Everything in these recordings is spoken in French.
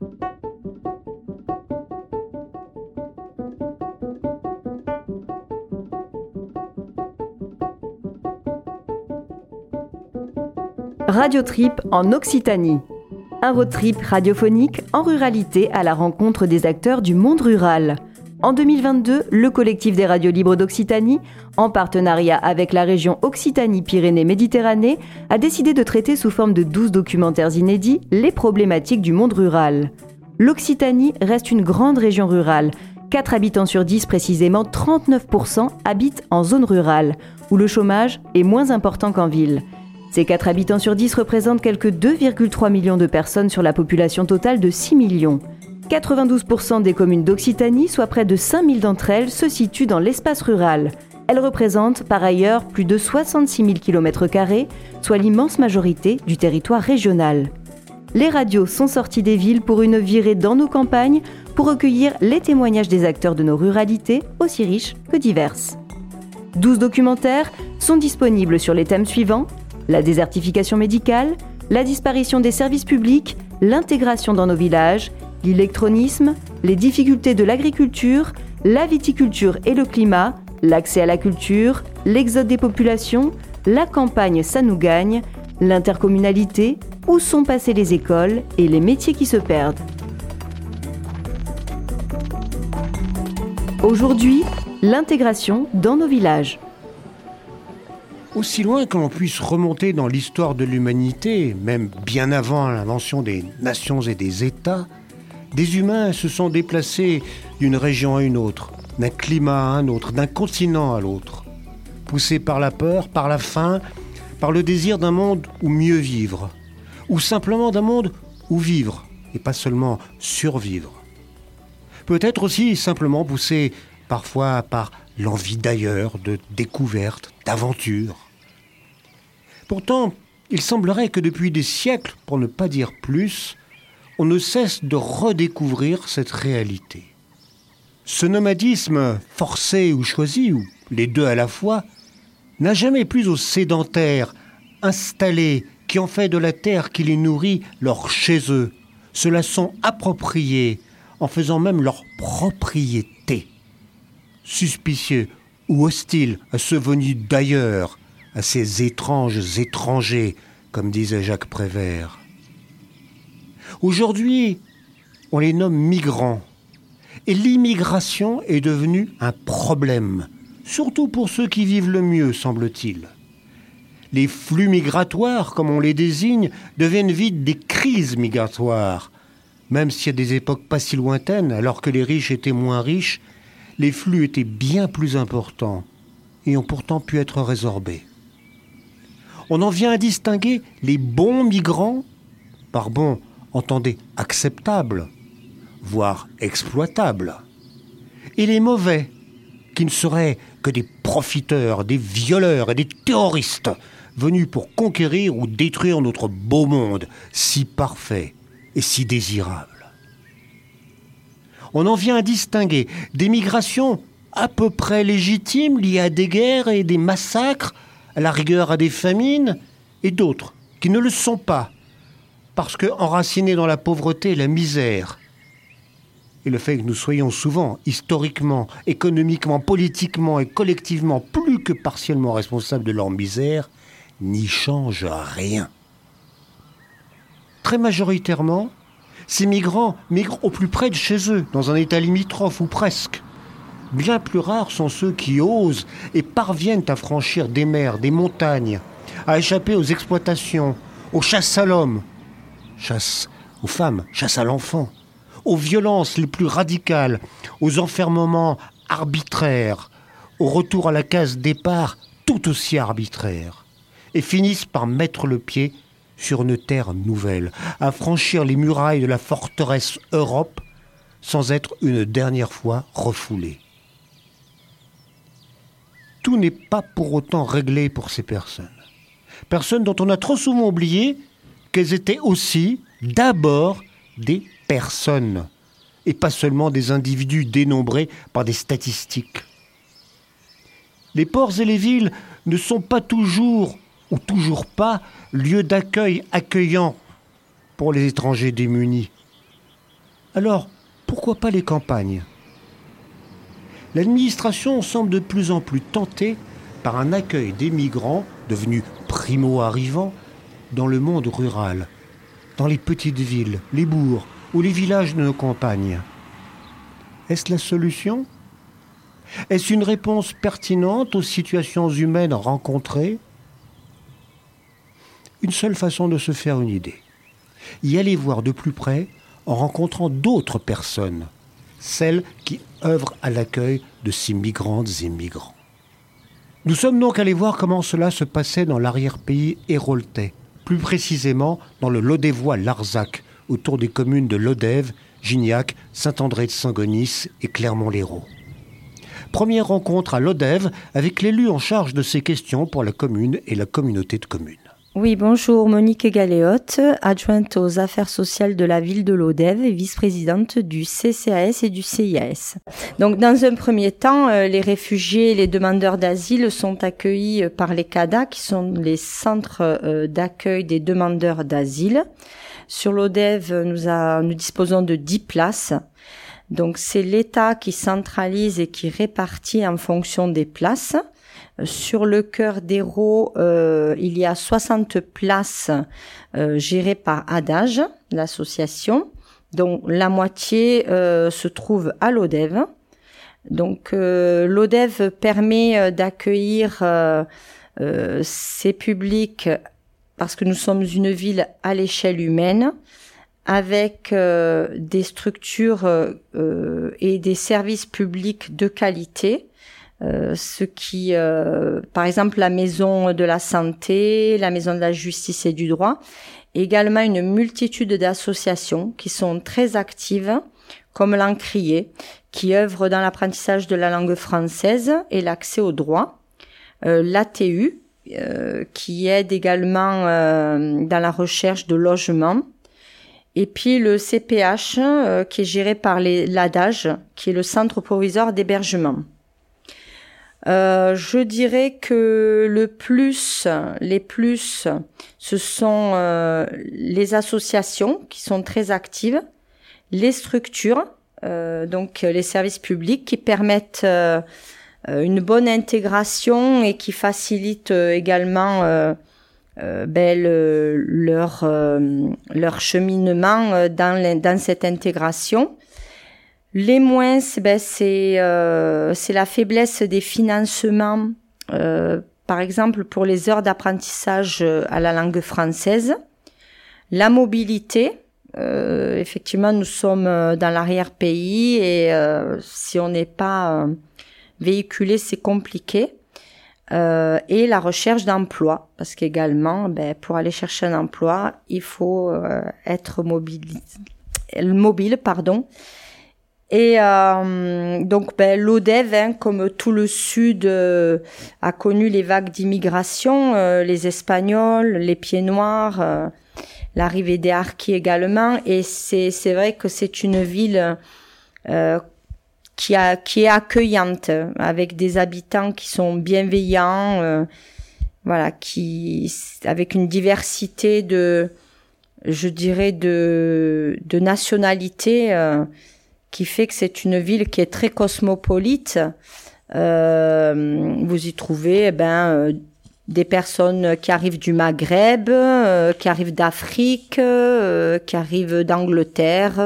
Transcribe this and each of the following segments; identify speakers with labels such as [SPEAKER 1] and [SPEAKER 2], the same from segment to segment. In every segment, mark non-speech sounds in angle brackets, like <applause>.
[SPEAKER 1] Radio Trip en Occitanie. Un road trip radiophonique en ruralité à la rencontre des acteurs du monde rural. En 2022, le collectif des radios libres d'Occitanie, en partenariat avec la région Occitanie-Pyrénées-Méditerranée, a décidé de traiter sous forme de 12 documentaires inédits les problématiques du monde rural. L'Occitanie reste une grande région rurale. 4 habitants sur 10 précisément, 39% habitent en zone rurale, où le chômage est moins important qu'en ville. Ces 4 habitants sur 10 représentent quelques 2,3 millions de personnes sur la population totale de 6 millions. 92% des communes d'Occitanie, soit près de 5000 d'entre elles, se situent dans l'espace rural. Elles représentent par ailleurs plus de 66 000 km, soit l'immense majorité du territoire régional. Les radios sont sorties des villes pour une virée dans nos campagnes pour recueillir les témoignages des acteurs de nos ruralités, aussi riches que diverses. 12 documentaires sont disponibles sur les thèmes suivants la désertification médicale, la disparition des services publics, l'intégration dans nos villages, l'électronisme, les difficultés de l'agriculture, la viticulture et le climat, l'accès à la culture, l'exode des populations, la campagne ça nous gagne, l'intercommunalité, où sont passées les écoles et les métiers qui se perdent. Aujourd'hui, l'intégration dans nos villages.
[SPEAKER 2] Aussi loin que l'on puisse remonter dans l'histoire de l'humanité, même bien avant l'invention des nations et des États, des humains se sont déplacés d'une région à une autre, d'un climat à un autre, d'un continent à l'autre, poussés par la peur, par la faim, par le désir d'un monde où mieux vivre, ou simplement d'un monde où vivre, et pas seulement survivre. Peut-être aussi simplement poussés parfois par l'envie d'ailleurs, de découverte, d'aventure. Pourtant, il semblerait que depuis des siècles, pour ne pas dire plus, on ne cesse de redécouvrir cette réalité. Ce nomadisme forcé ou choisi, ou les deux à la fois, n'a jamais plus aux sédentaires, installés, qui ont fait de la terre qui les nourrit leur chez eux, se la sont appropriés, en faisant même leur propriété. Suspicieux ou hostiles à ceux venus d'ailleurs, à ces étranges étrangers, comme disait Jacques Prévert. Aujourd'hui, on les nomme migrants. Et l'immigration est devenue un problème, surtout pour ceux qui vivent le mieux, semble-t-il. Les flux migratoires, comme on les désigne, deviennent vite des crises migratoires. Même si à des époques pas si lointaines, alors que les riches étaient moins riches, les flux étaient bien plus importants et ont pourtant pu être résorbés. On en vient à distinguer les bons migrants, par bons entendez acceptable, voire exploitable, et les mauvais, qui ne seraient que des profiteurs, des violeurs et des terroristes, venus pour conquérir ou détruire notre beau monde, si parfait et si désirable. On en vient à distinguer des migrations à peu près légitimes liées à des guerres et des massacres, à la rigueur à des famines, et d'autres qui ne le sont pas, parce que enracinés dans la pauvreté et la misère, et le fait que nous soyons souvent, historiquement, économiquement, politiquement et collectivement plus que partiellement responsables de leur misère, n'y change rien. Très majoritairement, ces migrants migrent au plus près de chez eux, dans un état limitrophe ou presque. Bien plus rares sont ceux qui osent et parviennent à franchir des mers, des montagnes, à échapper aux exploitations, aux chasses à l'homme, chasse aux femmes, chasse à l'enfant, aux violences les plus radicales, aux enfermements arbitraires, au retour à la case départ tout aussi arbitraire, et finissent par mettre le pied sur une terre nouvelle, à franchir les murailles de la forteresse Europe sans être une dernière fois refoulés. Tout n'est pas pour autant réglé pour ces personnes. Personnes dont on a trop souvent oublié étaient aussi, d'abord, des personnes, et pas seulement des individus dénombrés par des statistiques. Les ports et les villes ne sont pas toujours, ou toujours pas, lieux d'accueil accueillants pour les étrangers démunis. Alors, pourquoi pas les campagnes? L'administration semble de plus en plus tentée par un accueil des migrants devenus primo-arrivants dans le monde rural, dans les petites villes, les bourgs ou les villages de nos campagnes. Est-ce la solution? Est-ce une réponse pertinente aux situations humaines rencontrées? Une seule façon de se faire une idée. Y aller voir de plus près en rencontrant d'autres personnes, celles qui œuvrent à l'accueil de ces migrantes et migrants. Nous sommes donc allés voir comment cela se passait dans l'arrière-pays héroltais, plus précisément dans le Lodévois Larzac, autour des communes de Lodève, Gignac, Saint-André de Sangonis et Clermont-Lérault. Première rencontre à Lodève avec l'élu en charge de ces questions pour la commune et la communauté de communes.
[SPEAKER 3] Oui, bonjour, Monique Galéotte, adjointe aux affaires sociales de la ville de Lodève et vice-présidente du CCAS et du CIAS. Donc, dans un premier temps, euh, les réfugiés et les demandeurs d'asile sont accueillis par les CADA, qui sont les centres euh, d'accueil des demandeurs d'asile. Sur l'ODEV, nous, nous disposons de 10 places. Donc, c'est l'État qui centralise et qui répartit en fonction des places. Sur le cœur d'Hérault, euh, il y a 60 places euh, gérées par Adage, l'association, dont la moitié euh, se trouve à l'ODEV. Donc l'ODEV permet d'accueillir ces publics parce que nous sommes une ville à l'échelle humaine avec des structures et des services publics de qualité euh, ce qui, euh, par exemple, la maison de la santé, la maison de la justice et du droit, également une multitude d'associations qui sont très actives, comme l'Encrier, qui œuvre dans l'apprentissage de la langue française et l'accès au droit, euh, l'ATU, euh, qui aide également dans la recherche de logement, et puis le CPH, qui est géré par l'ADAGE, qui est le Centre provisoire d'hébergement. Euh, je dirais que le plus, les plus, ce sont euh, les associations qui sont très actives, les structures, euh, donc les services publics qui permettent une bonne intégration et qui facilitent également ben, leur, leur cheminement dans, dans cette intégration. Les moins, ben, euh, c'est la faiblesse des financements, euh, par exemple pour les heures d'apprentissage euh, à la langue française. La mobilité, effectivement, nous sommes dans l'arrière-pays et si on n'est pas véhiculé, c'est compliqué. et la recherche d'emploi, parce qu'également, ben, pour aller chercher un emploi, il faut être mobile, mobile, pardon. Et euh, donc ben, l'ODEV, hein, comme tout le Sud, euh, a connu les vagues d'immigration, euh, les Espagnols, les Pieds Noirs, l'arrivée des Harkis également. Et c'est c'est vrai que c'est une ville qui a qui est accueillante, avec des habitants qui sont bienveillants, voilà, qui avec une diversité de, je dirais de de nationalités qui fait que c'est une ville qui est très cosmopolite. Euh, vous y trouvez eh ben, euh, des personnes qui arrivent du Maghreb, euh, qui arrivent d'Afrique, qui arrivent d'Angleterre,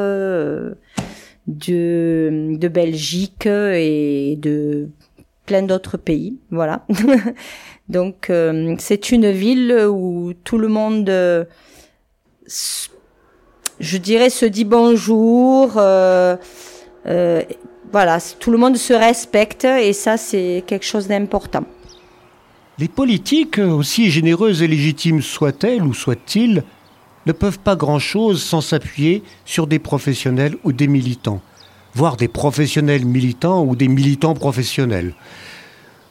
[SPEAKER 3] de, de Belgique et de plein d'autres pays. Voilà. <laughs> Donc c'est une ville où tout le monde je dirais, se dit bonjour. Euh, euh, voilà, tout le monde se respecte et ça, c'est quelque chose d'important.
[SPEAKER 2] Les politiques, aussi généreuses et légitimes soient-elles ou soient-ils, ne peuvent pas grand-chose sans s'appuyer sur des professionnels ou des militants, voire des professionnels militants ou des militants professionnels.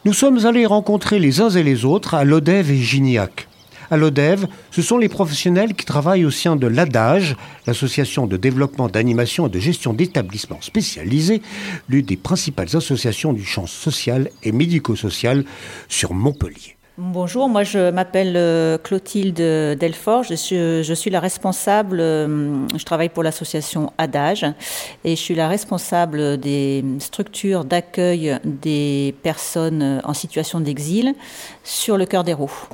[SPEAKER 2] Nous sommes allés rencontrer les uns et les autres à Lodève et Gignac. À l'ODEV, ce sont les professionnels qui travaillent au sein de l'ADAGE, l'association de développement d'animation et de gestion d'établissements spécialisés, l'une des principales associations du champ social et médico-social sur Montpellier.
[SPEAKER 4] Bonjour, moi je m'appelle euh, Clotilde Delfort, je suis, je suis la responsable, euh, je travaille pour l'association Adage et je suis la responsable des structures d'accueil des personnes en situation d'exil sur le cœur des roues.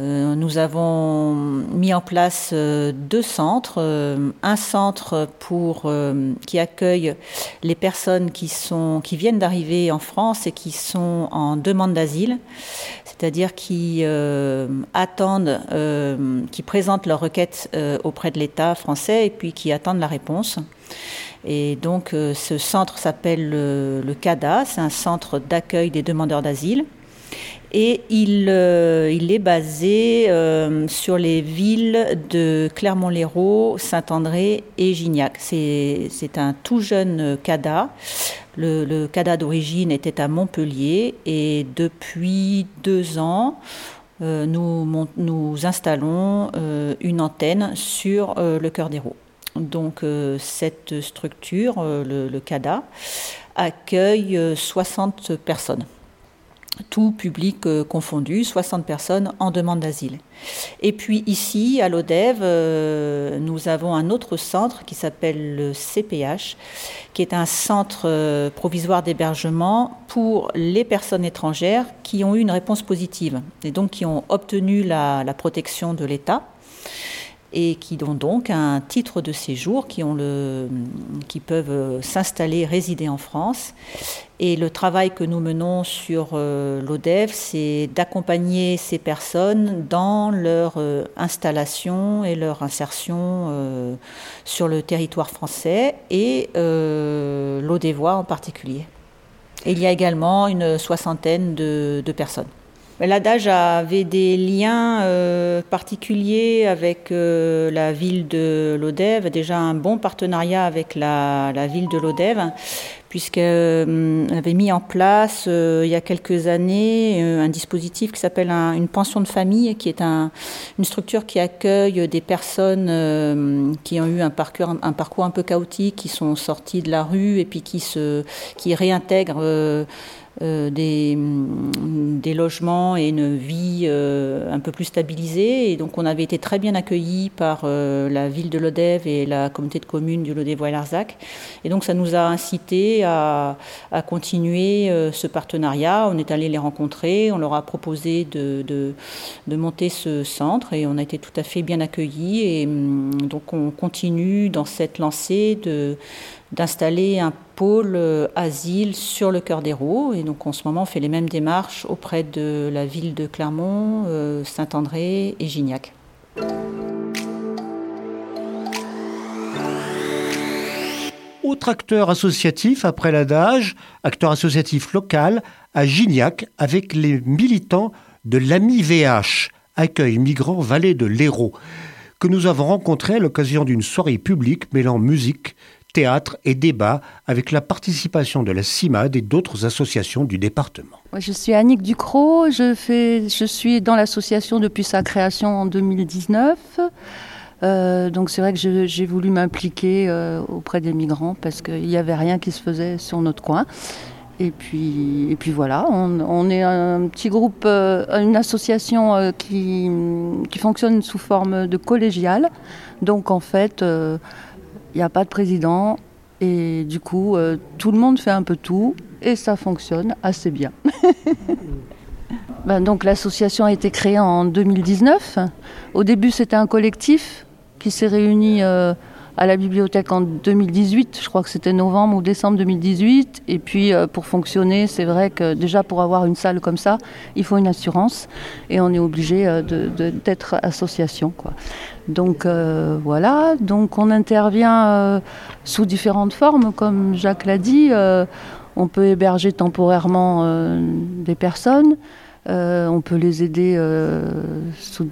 [SPEAKER 4] Euh, nous avons mis en place euh, deux centres. Euh, un centre pour, qui accueille les personnes qui, sont, qui viennent d'arriver en France et qui sont en demande d'asile, c'est-à-dire qui attendent, qui présentent leur requête auprès de l'État français et puis qui attendent la réponse. Et donc ce centre s'appelle le CADA, c'est un centre d'accueil des demandeurs d'asile et il, euh, il est basé euh, sur les villes de Clermont-Lérault, Saint-André et Gignac. C'est un tout jeune CADA. Le, CADA d'origine était à Montpellier et depuis deux ans, euh, nous, nous, installons une antenne sur le cœur des roues. Donc cette structure, le CADA, accueille 60 personnes tout public euh, confondu, 60 personnes en demande d'asile. Et puis ici, à l'ODEV, euh, nous avons un autre centre qui s'appelle le CPH, qui est un centre euh, provisoire d'hébergement pour les personnes étrangères qui ont eu une réponse positive et donc qui ont obtenu la protection de l'État et qui ont donc un titre de séjour, qui, peuvent euh, s'installer, résider en France. Et le travail que nous menons sur euh, l'ODEV, c'est d'accompagner ces personnes dans leur euh, installation et leur insertion sur le territoire français et l'ODEVois en particulier. Et il y a également une soixantaine de personnes. L'adage avait des liens euh, particuliers avec euh, la ville de Lodève, déjà un bon partenariat avec la, ville de Lodève, puisqu'elle euh, avait mis en place il y a quelques années un dispositif qui s'appelle une pension de famille, qui est une structure qui accueille des personnes qui ont eu un parcours, un peu chaotique, qui sont sorties de la rue et puis qui, se, qui réintègrent des, mm, des, logements et une vie euh, un peu plus stabilisée. Et donc on avait été très bien accueillis par euh, la ville de Lodève et la communauté de communes du lodève larzac Et donc ça nous a incité à, continuer ce partenariat. On est allé les rencontrer, on leur a proposé de, de, de, monter ce centre et on a été tout à fait bien accueillis. Et mm, donc on continue dans cette lancée de d'installer un pôle euh, asile sur le cœur roues. Et donc en ce moment, on fait les mêmes démarches auprès de la ville de Clermont, euh, Saint-André et Gignac.
[SPEAKER 2] Autre acteur associatif après l'adage, acteur associatif local à Gignac avec les militants de l'AMI VH, accueil migrants vallée de l'Hérault, que nous avons rencontré à l'occasion d'une soirée publique mêlant musique, théâtre et débat avec la participation de la CIMAD et d'autres associations du département.
[SPEAKER 5] Je suis Annick Ducrot, je, fais, je suis dans l'association depuis sa création en 2019. Euh, donc c'est vrai que j'ai voulu m'impliquer euh, auprès des migrants parce qu'il n'y avait rien qui se faisait sur notre coin. Et puis, et puis voilà, on, est un petit groupe, euh, une association qui, qui, fonctionne sous forme de collégiale. Donc en fait, il n'y a pas de président et du coup, euh, tout le monde fait un peu tout et ça fonctionne assez bien. <laughs> ben, donc l'association a été créée en 2019. Au début, c'était un collectif qui s'est réuni euh, à la bibliothèque en 2018, je crois que c'était novembre ou décembre 2018. Et puis euh, pour fonctionner, c'est vrai que déjà pour avoir une salle comme ça, il faut une assurance et on est obligé euh, d'être association. Donc euh, voilà, donc on intervient sous différentes formes, comme Jacques l'a dit. on peut héberger temporairement des personnes. on peut les aider sous,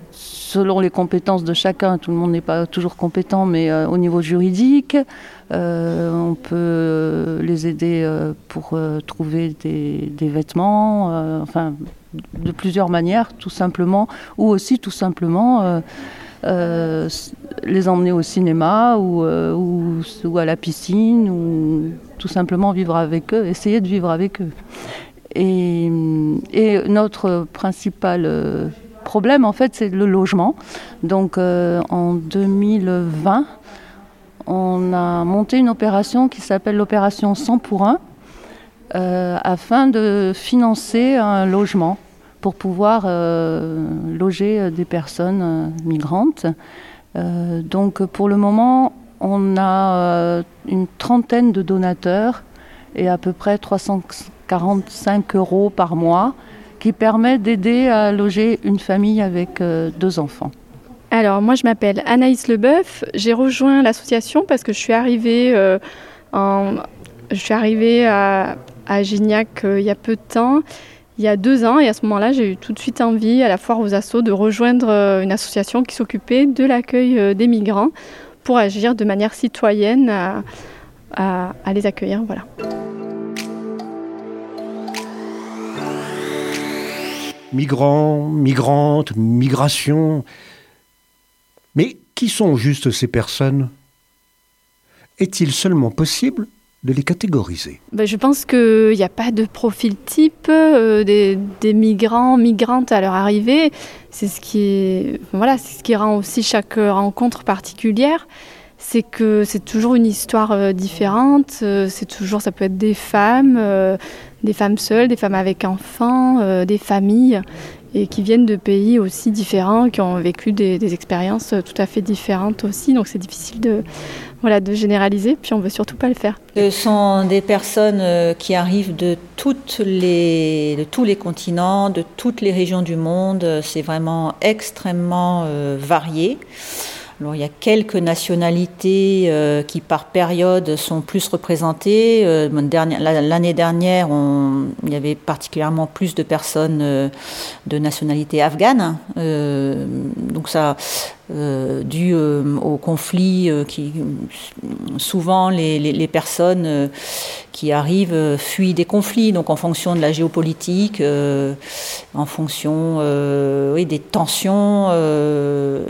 [SPEAKER 5] selon les compétences de chacun, tout le monde n'est pas toujours compétent, mais euh, au niveau juridique, euh, on peut les aider euh, pour trouver des, vêtements, enfin, de plusieurs manières, tout simplement, ou aussi tout simplement les emmener au cinéma ou, à la piscine, ou tout simplement vivre avec eux, essayer de vivre avec eux. Et, notre principal problème, en fait, c'est le logement. Donc, en 2020, on a monté une opération qui s'appelle l'opération 100 pour 1, afin de financer un logement pour pouvoir loger des personnes migrantes. donc, pour le moment, on a euh, une trentaine de donateurs et à peu près 345 euros par mois qui permet d'aider à loger une famille avec euh, deux enfants.
[SPEAKER 6] Alors moi je m'appelle Anaïs Leboeuf, j'ai rejoint l'association parce que je suis arrivée, euh, à, Gignac il y a peu de temps, il y a deux ans et à ce moment-là j'ai eu tout de suite envie à la foire aux assauts de rejoindre une association qui s'occupait de l'accueil des migrants pour agir de manière citoyenne à, les accueillir. Voilà.
[SPEAKER 2] Migrants, migrantes, migration. Mais qui sont juste ces personnes? Est-il seulement possible de les catégoriser?
[SPEAKER 6] Ben, Je pense qu'il n'y a pas de profil type euh, des, migrants, migrantes à leur arrivée. C'est ce qui, c'est ce qui rend aussi chaque rencontre particulière. C'est que c'est toujours une histoire euh, différente. Euh, c'est toujours, ça peut être des femmes, des femmes seules, des femmes avec enfants, des familles et qui viennent de pays aussi différents, qui ont vécu des, expériences tout à fait différentes aussi. Donc c'est difficile de, voilà, de généraliser, puis on veut surtout pas le faire.
[SPEAKER 4] Ce sont des personnes euh, qui arrivent de, toutes les, tous les continents, de toutes les régions du monde. C'est vraiment extrêmement euh, varié il y a quelques nationalités euh, qui par période sont plus représentées. Euh, l'année dernière, il y avait particulièrement plus de personnes euh, de nationalité afghane. donc ça, dû au conflit qui souvent les, personnes qui arrivent fuient des conflits donc en fonction de la géopolitique en fonction oui, des tensions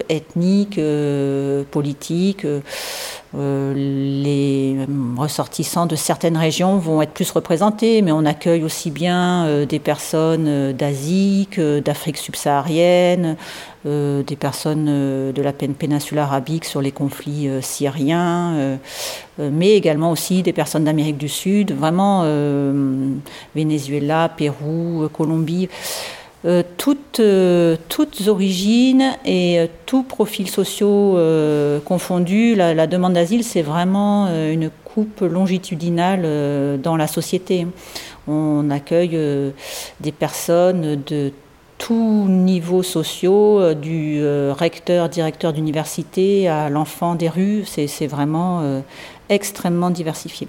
[SPEAKER 4] ethniques euh, politiques. Euh, les ressortissants de certaines régions vont être plus représentés, mais on accueille aussi bien euh, des personnes d'Asie que d'Afrique subsaharienne, des personnes de la péninsule arabique sur les conflits syriens, mais également aussi des personnes d'Amérique du Sud, vraiment Venezuela, Pérou, Colombie. Euh, toutes, euh, toutes, origines et euh, tous profils sociaux confondus. La, demande d'asile, c'est vraiment une coupe longitudinale dans la société. On accueille des personnes de tous niveaux sociaux, du recteur, directeur d'université à l'enfant des rues. C'est vraiment extrêmement diversifié.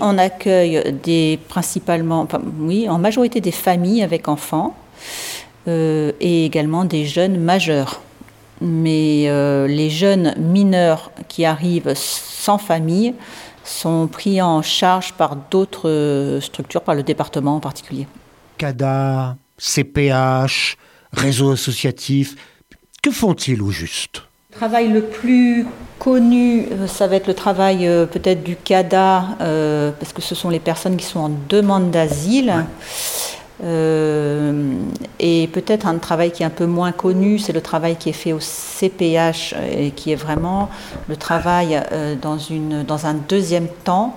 [SPEAKER 4] On accueille principalement, oui, en majorité des familles avec enfants euh, et également des jeunes majeurs. Mais euh, les jeunes mineurs qui arrivent sans famille sont pris en charge par d'autres structures, par le département en particulier.
[SPEAKER 2] CADA, CPH, réseau associatif, que font-ils au juste?
[SPEAKER 4] Le travail le plus connu, euh, ça va être le travail peut-être du CADA, parce que ce sont les personnes qui sont en demande d'asile. Euh, et peut-être un travail qui est un peu moins connu, c'est le travail qui est fait au CPH et qui est vraiment le travail euh, dans, une, dans un deuxième temps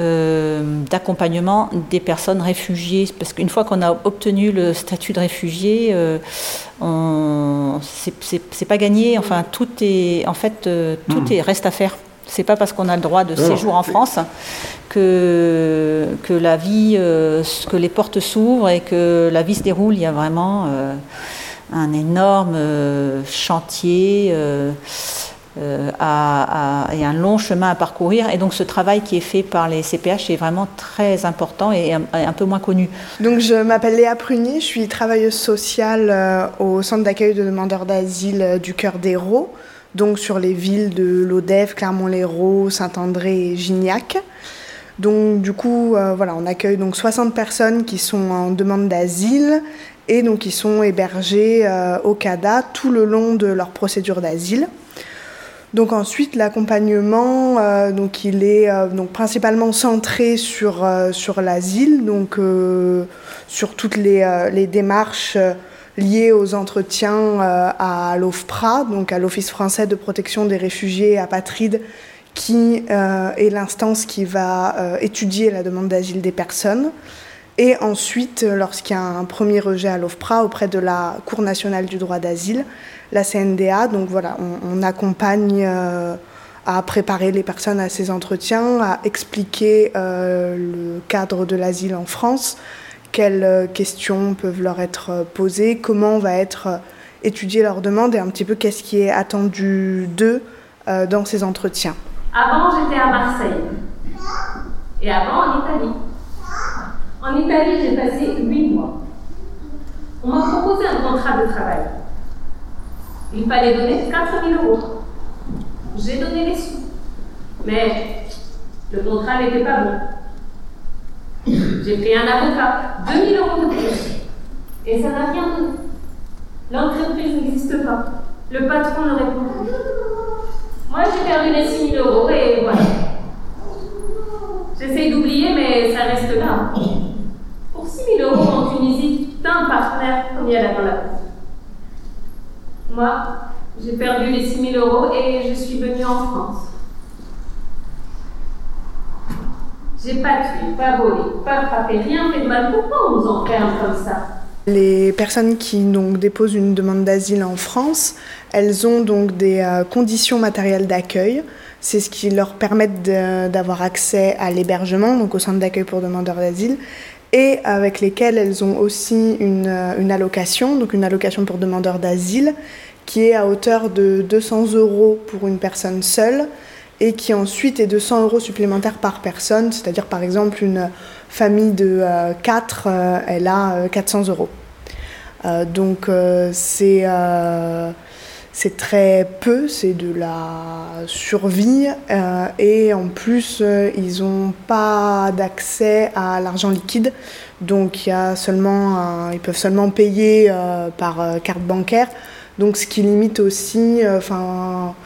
[SPEAKER 4] euh, d'accompagnement des personnes réfugiées. Parce qu'une fois qu'on a obtenu le statut de réfugié, euh, c'est pas gagné. Enfin, tout est, en fait, tout hmm. est, reste à faire. C'est pas parce qu'on a le droit de séjour en France que, que la vie, euh, que les portes s'ouvrent et que la vie se déroule. Il y a vraiment euh, un énorme euh, chantier à, et un long chemin à parcourir. Et donc ce travail qui est fait par les CPH est vraiment très important et un, un peu moins connu.
[SPEAKER 7] Donc je m'appelle Léa Prunier, je suis travailleuse sociale au centre d'accueil de demandeurs d'asile du Cœur d'Hérault donc sur les villes de Lodève, Clermont-Lérault, Saint-André et Gignac. Donc du coup, euh, voilà, on accueille donc 60 personnes qui sont en demande d'asile et donc qui sont hébergées euh, au CADA tout le long de leur procédure d'asile. Donc ensuite l'accompagnement, euh, donc il est donc principalement centré sur sur l'asile, donc sur toutes les, les démarches liées aux entretiens à l'OFPRA, donc à l'Office français de protection des réfugiés et apatrides, qui est l'instance qui va étudier la demande d'asile des personnes. Et ensuite, lorsqu'il y a un premier rejet à l'OFPRA auprès de la Cour nationale du droit d'asile, la CNDA. Donc voilà, on, accompagne euh, à préparer les personnes à ces entretiens, à expliquer euh, le cadre de l'asile en France, quelles euh, questions peuvent leur être posées, comment va être étudiée leur demande et un petit peu qu'est-ce qui est attendu d'eux dans ces entretiens.
[SPEAKER 8] Avant, j'étais à Marseille. Et avant, en Italie. En Italie, j'ai passé huit mois. On m'a proposé un contrat de travail. Il fallait donner 4 000 euros. J'ai donné les sous. Mais le contrat n'était pas bon. J'ai pris un avocat, 2 000 euros de plus. Et ça n'a rien donné. L'entreprise n'existe pas. Le patron ne répond plus. Moi, j'ai perdu les 6 000 euros et voilà. J'essaye d'oublier, mais ça reste là. Pour 6 000 euros en Tunisie, t'as un partenaire comme il y a là dans la moi, j'ai perdu les 6 000 euros et je suis venue en France. J'ai pas tué, pas volé, pas frappé, rien fait de mal. Pourquoi on nous enferme comme ça?
[SPEAKER 7] Les personnes qui donc, déposent une demande d'asile en France, elles ont donc des euh, conditions matérielles d'accueil. C'est ce qui leur permet d'avoir accès à l'hébergement, donc au centre d'accueil pour demandeurs d'asile, et avec lesquelles elles ont aussi une, euh, une allocation, donc une allocation pour demandeurs d'asile, qui est à hauteur de 200 euros pour une personne seule et qui ensuite est de 100 euros supplémentaires par personne, c'est-à-dire par exemple une famille de 4, euh, euh, elle a 400 euros. donc c'est c'est très peu, c'est de la survie euh, et en plus euh, ils n'ont pas d'accès à l'argent liquide, donc y a seulement, ils peuvent seulement payer euh, par carte bancaire, donc ce qui limite aussi, enfin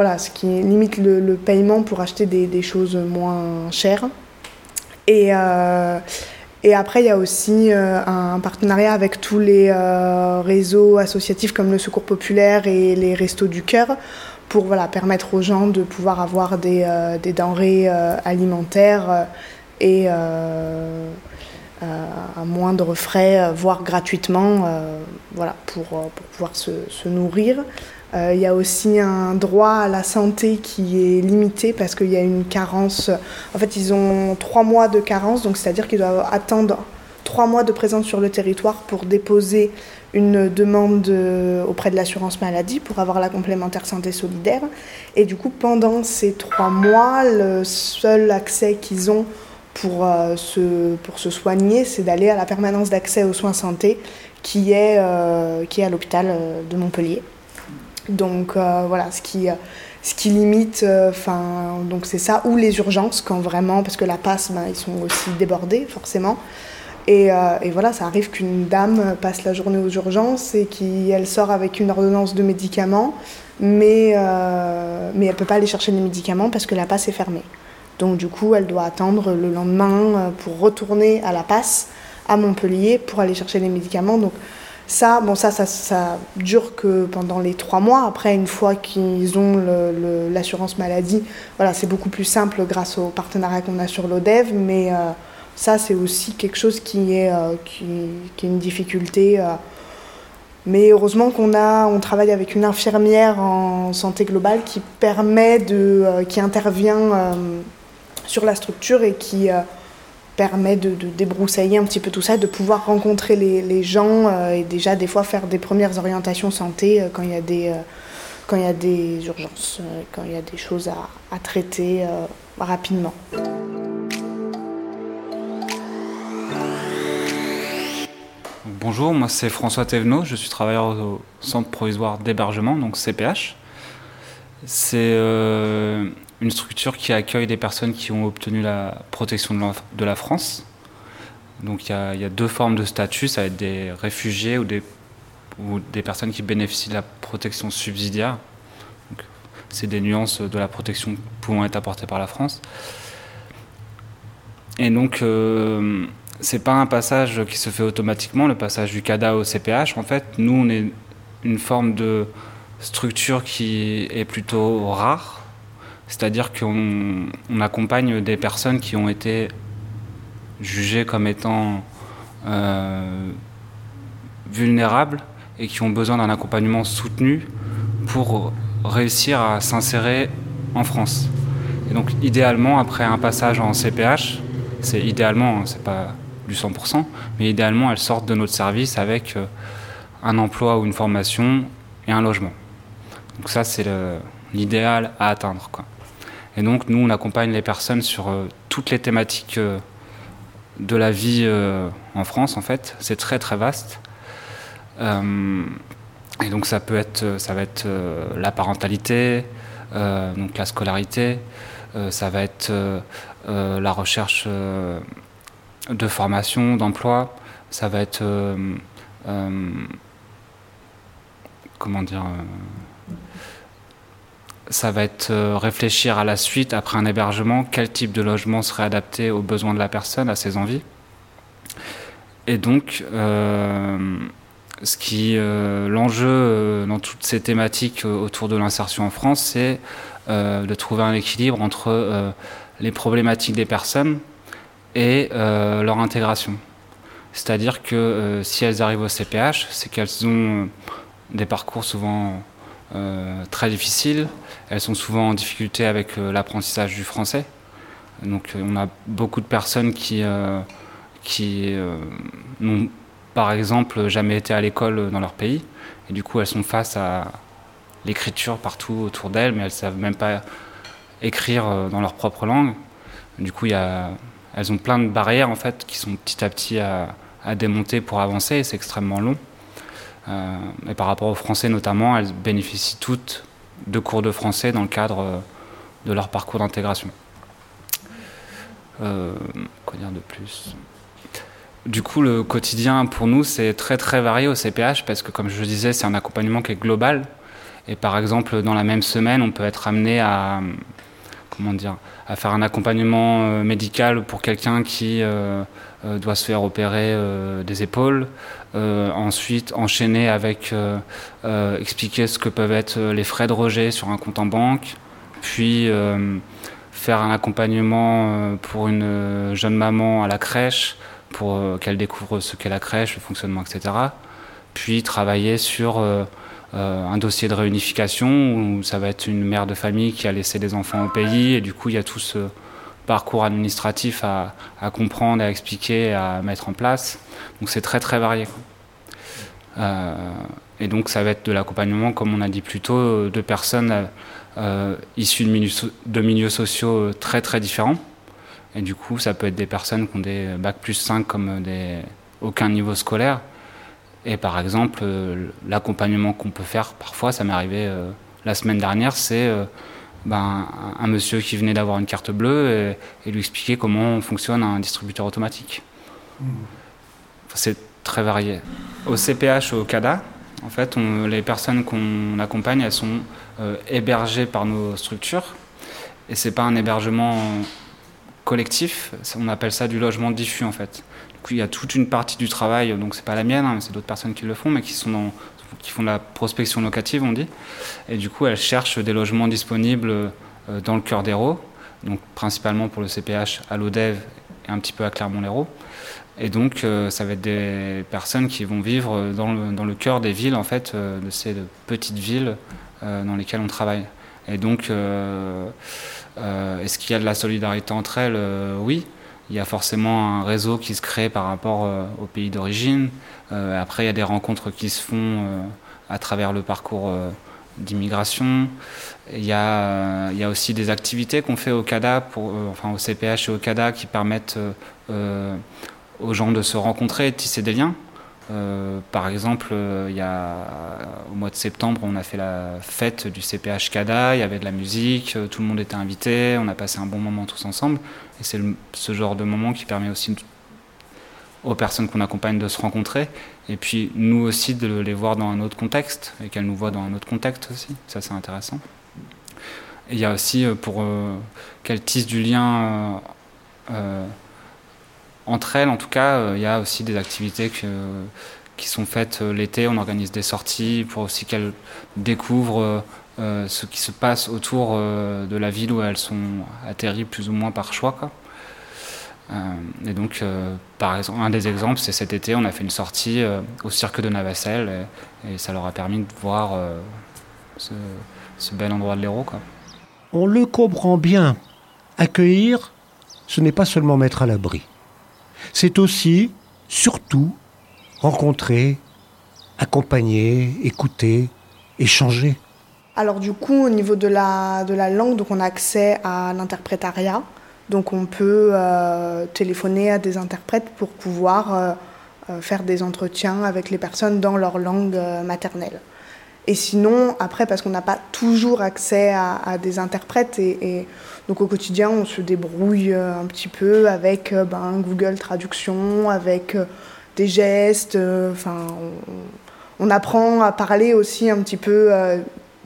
[SPEAKER 7] voilà, ce qui limite le, paiement pour acheter des, choses moins chères. Et et après, il y a aussi euh, un partenariat avec tous les euh, réseaux associatifs comme le Secours Populaire et les Restos du Cœur pour voilà, permettre aux gens de pouvoir avoir des, euh, des denrées alimentaires et à moindre frais, voire gratuitement, voilà, pour, pouvoir se nourrir. Euh, il y a aussi un droit à la santé qui est limité parce qu'il y a une carence. En fait, ils ont trois mois de carence, donc c'est-à-dire qu'ils doivent attendre trois mois de présence sur le territoire pour déposer une demande auprès de l'assurance maladie pour avoir la complémentaire santé solidaire. Et du coup, pendant ces trois mois, le seul accès qu'ils ont pour, euh, se, pour se soigner, c'est d'aller à la permanence d'accès aux soins santé euh, qui est à l'hôpital de Montpellier. Donc euh, voilà, ce qui, euh, ce qui limite, euh, enfin, donc c'est ça, ou les urgences, quand vraiment, parce que la passe, ben, ils sont aussi débordés, forcément. Et, et, voilà, ça arrive qu'une dame passe la journée aux urgences et qu'elle sort avec une ordonnance de médicaments, mais, mais elle ne peut pas aller chercher les médicaments parce que la passe est fermée. Donc du coup, elle doit attendre le lendemain pour retourner à la passe à Montpellier pour aller chercher les médicaments. Donc ça, bon, ça, ça, ça, dure que pendant les trois mois. Après, une fois qu'ils ont l'assurance maladie, voilà, c'est beaucoup plus simple grâce au partenariat qu'on a sur l'ODEV. Mais euh, ça, c'est aussi quelque chose qui est, euh, qui, est une difficulté. Euh. mais heureusement qu'on on travaille avec une infirmière en santé globale qui permet de, qui intervient sur la structure et qui permet de, débroussailler un petit peu tout ça, de pouvoir rencontrer les, gens euh, et déjà des fois faire des premières orientations santé euh, quand il y a des, euh, quand il y a des urgences, quand il y a des choses à, traiter rapidement.
[SPEAKER 9] Bonjour, moi c'est François Thévenot, je suis travailleur au Centre provisoire d'hébergement, donc CPH. C'est une structure qui accueille des personnes qui ont obtenu la protection de la France. Donc il y, a, deux formes de statut, ça va être des réfugiés ou des, ou des personnes qui bénéficient de la protection subsidiaire. c'est des nuances de la protection pouvant être apportées par la France. Et donc, euh, c'est pas un passage qui se fait automatiquement, le passage du CADA au CPH. En fait, nous, on est une forme de structure qui est plutôt rare. C'est-à-dire qu'on on accompagne des personnes qui ont été jugées comme étant euh, vulnérables et qui ont besoin d'un accompagnement soutenu pour réussir à s'insérer en France. Et donc idéalement, après un passage en CPH, c'est idéalement, hein, c'est pas du 100%, mais idéalement, elles sortent de notre service avec euh, un emploi ou une formation et un logement. Donc ça, c'est l'idéal à atteindre. Et donc, nous, on accompagne les personnes sur euh, toutes les thématiques euh, de la vie en France, en fait. C'est très, très vaste. et donc, ça peut être, ça va être la parentalité, donc la scolarité, ça va être la recherche de formation, d'emploi. Ça va être. Euh, euh, comment dire euh, ça va être réfléchir à la suite, après un hébergement, quel type de logement serait adapté aux besoins de la personne, à ses envies. Et donc, ce qui, l'enjeu dans toutes ces thématiques autour de l'insertion en France, c'est de trouver un équilibre entre les problématiques des personnes, et euh, leur intégration. C'est-à-dire que euh, si elles arrivent au CPH, c'est qu'elles ont des parcours souvent euh, très difficiles, elles sont souvent en difficulté avec l'apprentissage du français. Donc on a beaucoup de personnes qui, qui n'ont par exemple jamais été à l'école dans leur pays, et du coup elles sont face à l'écriture partout autour d'elles, mais elles ne savent même pas écrire dans leur propre langue. Du coup y a elles ont plein de barrières en fait qui sont petit à petit à, démonter pour avancer c'est extrêmement long. Euh, et par rapport aux Français notamment, elles bénéficient toutes de cours de français dans le cadre euh, de leur parcours d'intégration. Euh, quoi dire de plus? Du coup, le quotidien pour nous, c'est très très varié au CPH parce que, comme je le disais, c'est un accompagnement qui est global. Et par exemple, dans la même semaine, on peut être amené à, comment dire, à faire un accompagnement euh, médical pour quelqu'un qui euh, euh, doit se faire opérer des épaules. ensuite, enchaîner avec expliquer ce que peuvent être les frais de rejet sur un compte en banque. Puis faire un accompagnement pour une jeune maman à la crèche pour qu'elle découvre ce qu'est la crèche, le fonctionnement, etc. Puis travailler sur un dossier de réunification où ça va être une mère de famille qui a laissé des enfants au pays et du coup il y a tout ce parcours administratif à, comprendre, à expliquer, à mettre en place. Donc c'est très très varié. Euh, et donc ça va être de l'accompagnement, comme on a dit plus tôt, de personnes euh, issues de milieux, de milieux, sociaux très très différents. Et du coup, ça peut être des personnes qui ont des bac plus 5 comme des, aucun niveau scolaire, et par exemple, euh, l'accompagnement qu'on peut faire, parfois, ça m'est arrivé euh, la semaine dernière, c'est euh, ben, un, monsieur qui venait d'avoir une carte bleue et, lui expliquer comment fonctionne un distributeur automatique. C'est très varié. Au CPH, au CADA, en fait, les personnes qu'on accompagne, elles sont hébergées par nos structures. Et c'est pas un hébergement collectif, on appelle ça du logement diffus en fait il y a toute une partie du travail, donc c'est pas la mienne, hein, c'est d'autres personnes qui le font, mais qui sont qui font de la prospection locative, on dit. Et du coup, elles cherchent des logements disponibles euh, dans le cœur d'Hérault, donc principalement pour le CPH à l'ODEV et un petit peu à Clermont-Lérault. Et donc, euh, ça va être des personnes qui vont vivre dans le, dans le cœur des villes, en fait, euh, de ces petites villes dans lesquelles on travaille. Et donc, est-ce qu'il y a de la solidarité entre elles? Oui il y a forcément un réseau qui se crée par rapport euh, au pays d'origine. Euh, après, il y a des rencontres qui se font euh, à travers le parcours d'immigration. Il y, a, aussi des activités qu'on fait au CADA, enfin au CPH et au CADA, qui permettent aux gens de se rencontrer et de tisser des liens. Par exemple, il y a, au mois de septembre, on a fait la fête du CPH CADA, il y avait de la musique, tout le monde était invité, on a passé un bon moment tous ensemble. Et c'est ce genre de moment qui permet aussi aux personnes qu'on accompagne de se rencontrer, et puis nous aussi de les voir dans un autre contexte, et qu'elles nous voient dans un autre contexte aussi. Ça, c'est intéressant. il y a aussi pour qu'elles tissent du lien entre elles, en tout cas, il y a aussi des activités qui sont faites l'été. On organise des sorties pour aussi qu'elles découvrent ce qui se passe autour de la ville où elles sont atterries plus ou moins par choix. Euh, et donc, euh, par exemple, un des exemples, c'est cet été, on a fait une sortie euh, au cirque de Navacelle et, ça leur a permis de voir ce, bel endroit de l'Hérault.
[SPEAKER 2] On le comprend bien. Accueillir, ce n'est pas seulement mettre à l'abri. C'est aussi, surtout, rencontrer, accompagner, écouter, échanger.
[SPEAKER 7] Alors du coup, au niveau de la, de la langue, donc on a accès à l'interprétariat. Donc on peut euh, téléphoner à des interprètes pour pouvoir euh, euh, faire des entretiens avec les personnes dans leur langue maternelle. Et sinon, après, parce qu'on n'a pas toujours accès à, des interprètes, et, donc au quotidien, on se débrouille un petit peu avec ben, Google Traduction, avec des gestes, enfin, on, apprend à parler aussi un petit peu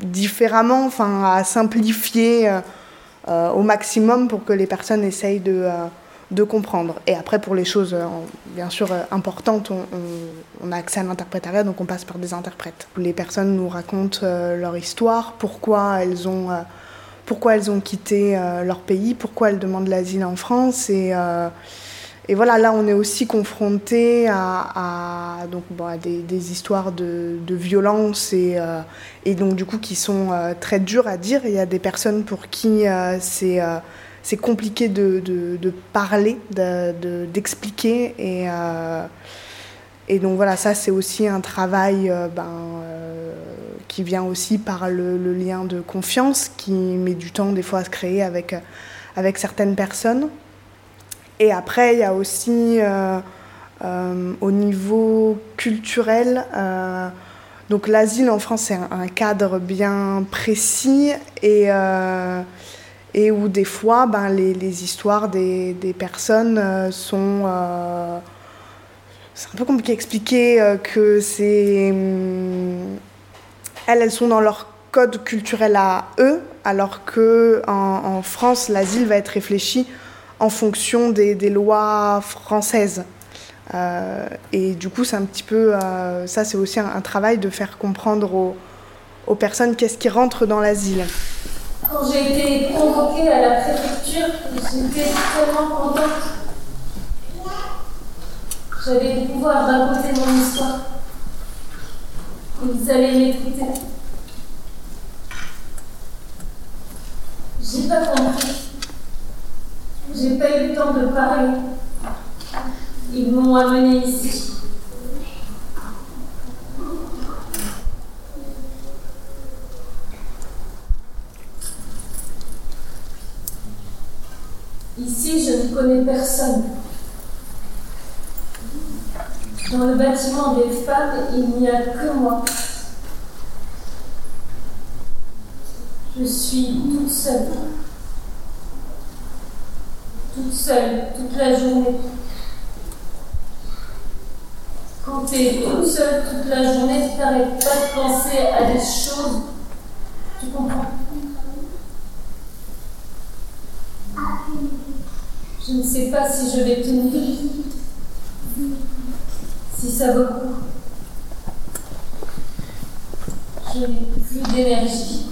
[SPEAKER 7] différemment, enfin, à simplifier euh, au maximum pour que les personnes essayent de, euh, de comprendre. Et après, pour les choses, euh, bien sûr, importantes, on, a accès à l'interprétariat, donc on passe par des interprètes. Les personnes nous racontent leur histoire, pourquoi elles ont, pourquoi elles ont quitté leur pays, pourquoi elles demandent l'asile en France. Et, et voilà, là, on est aussi confronté à, donc, des, histoires de, violence et, euh, et, donc, du coup, qui sont euh, très dures à dire. Il y a des personnes pour qui euh, c'est c'est compliqué de, de, parler, d'expliquer. et, et donc, voilà, ça, c'est aussi un travail ben, qui vient aussi par le, lien de confiance qui met du temps, des fois, à se créer avec, avec certaines personnes. Et après, il y a aussi euh, euh, au niveau culturel, euh, donc l'asile en France, c'est un, cadre bien précis et, et où des fois, ben, les, histoires des, des personnes sont... c'est un peu compliqué à expliquer que c'est... Elles, elles sont dans leur code culturel à eux, alors que en, en France, l'asile va être réfléchi en fonction des, lois françaises. Euh, et du coup, c'est un petit peu, euh, ça c'est aussi un, travail de faire comprendre aux, aux personnes qu'est-ce qui rentre dans l'asile.
[SPEAKER 8] Quand j'ai été convoquée à la préfecture, j'étais tellement contente. J'avais le pouvoir raconter mon histoire. Ils allaient m'écouter. J'ai pas compris. J'ai pas eu le temps de parler. Ils m'ont amené ici. Ici, je ne connais personne. Dans le bâtiment des femmes, il n'y a que moi. Je suis toute seule toute seule, toute la journée. Quand tu es toute seule toute la journée, tu n'arrêtes pas de penser à des choses. Tu comprends? Je ne sais pas si je vais tenir, ça vaut le coup. Je n'ai plus d'énergie.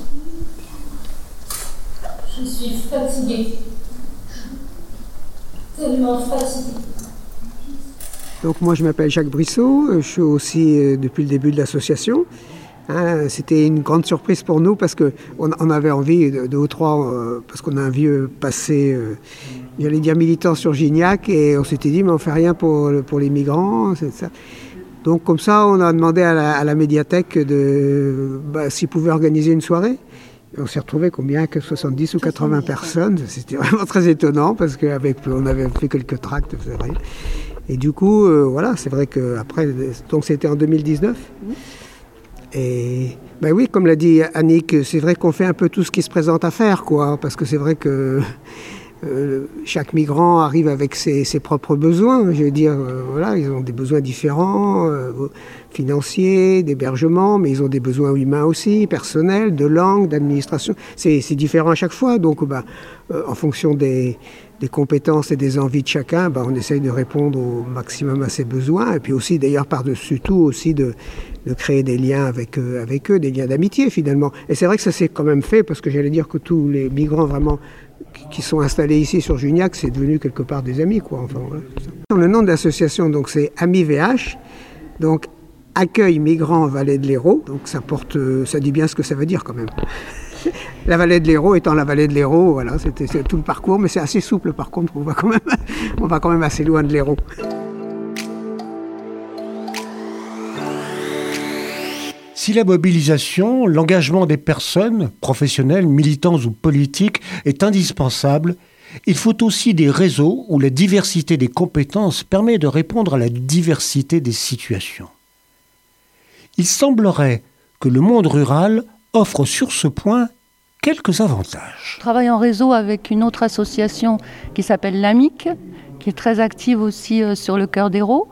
[SPEAKER 8] Je suis fatiguée.
[SPEAKER 10] Donc moi je m'appelle Jacques Brissot, je suis aussi euh, depuis le début de l'association. Hein, c'était une grande surprise pour nous parce qu'on on avait envie, de, deux ou trois, euh, parce qu'on a un vieux passé, j'allais dire militant sur Gignac, et on s'était dit mais on fait rien pour, pour les migrants. Ça. Donc comme ça, on a demandé à la, médiathèque de bah, s'ils pouvaient organiser une soirée. On s'est retrouvé combien que 70 ou 80 personnes. <laughs> C'était vraiment très étonnant parce qu'on avait fait quelques tracts. Et du coup, euh, voilà, c'est vrai que après, donc c'était en 2019. Et ben oui, comme l'a dit Annick, c'est vrai qu'on fait un peu tout ce qui se présente à faire, quoi, parce que c'est vrai que euh, chaque migrant arrive avec ses, propres besoins. Je veux dire, euh, voilà, ils ont des besoins différents, euh, financiers, d'hébergement, mais ils ont des besoins humains aussi, personnels, de langue, d'administration. C'est différent à chaque fois. Donc, bah, en fonction des, compétences et des envies de chacun, bah, on essaye de répondre au maximum à ses besoins. Et puis aussi, d'ailleurs, par-dessus tout, aussi de, de créer des liens avec, avec eux, des liens d'amitié finalement. Et c'est vrai que ça s'est quand même fait, parce que j'allais dire que tous les migrants vraiment qui sont installés ici sur Juniac, c'est devenu quelque part des amis. Quoi. Enfin, Le nom de l'association, donc, c'est Ami VH, donc accueil migrants vallée de l'Hérault. Donc ça porte, ça dit bien ce que ça veut dire quand même. <laughs> la vallée de l'Hérault étant la vallée de l'Hérault, voilà, c'était tout le parcours, mais c'est assez souple par contre, on va quand même, <laughs> on va quand même assez loin de l'Hérault.
[SPEAKER 2] Si la mobilisation, l'engagement des personnes, professionnelles, militants ou politiques, est indispensable, il faut aussi des réseaux où la diversité des compétences permet de répondre à la diversité des situations. Il semblerait que le monde rural offre sur ce point quelques avantages.
[SPEAKER 5] Je travaille en réseau avec une autre association qui s'appelle l'AMIC, qui est très active aussi euh, sur le cœur d'Hérault.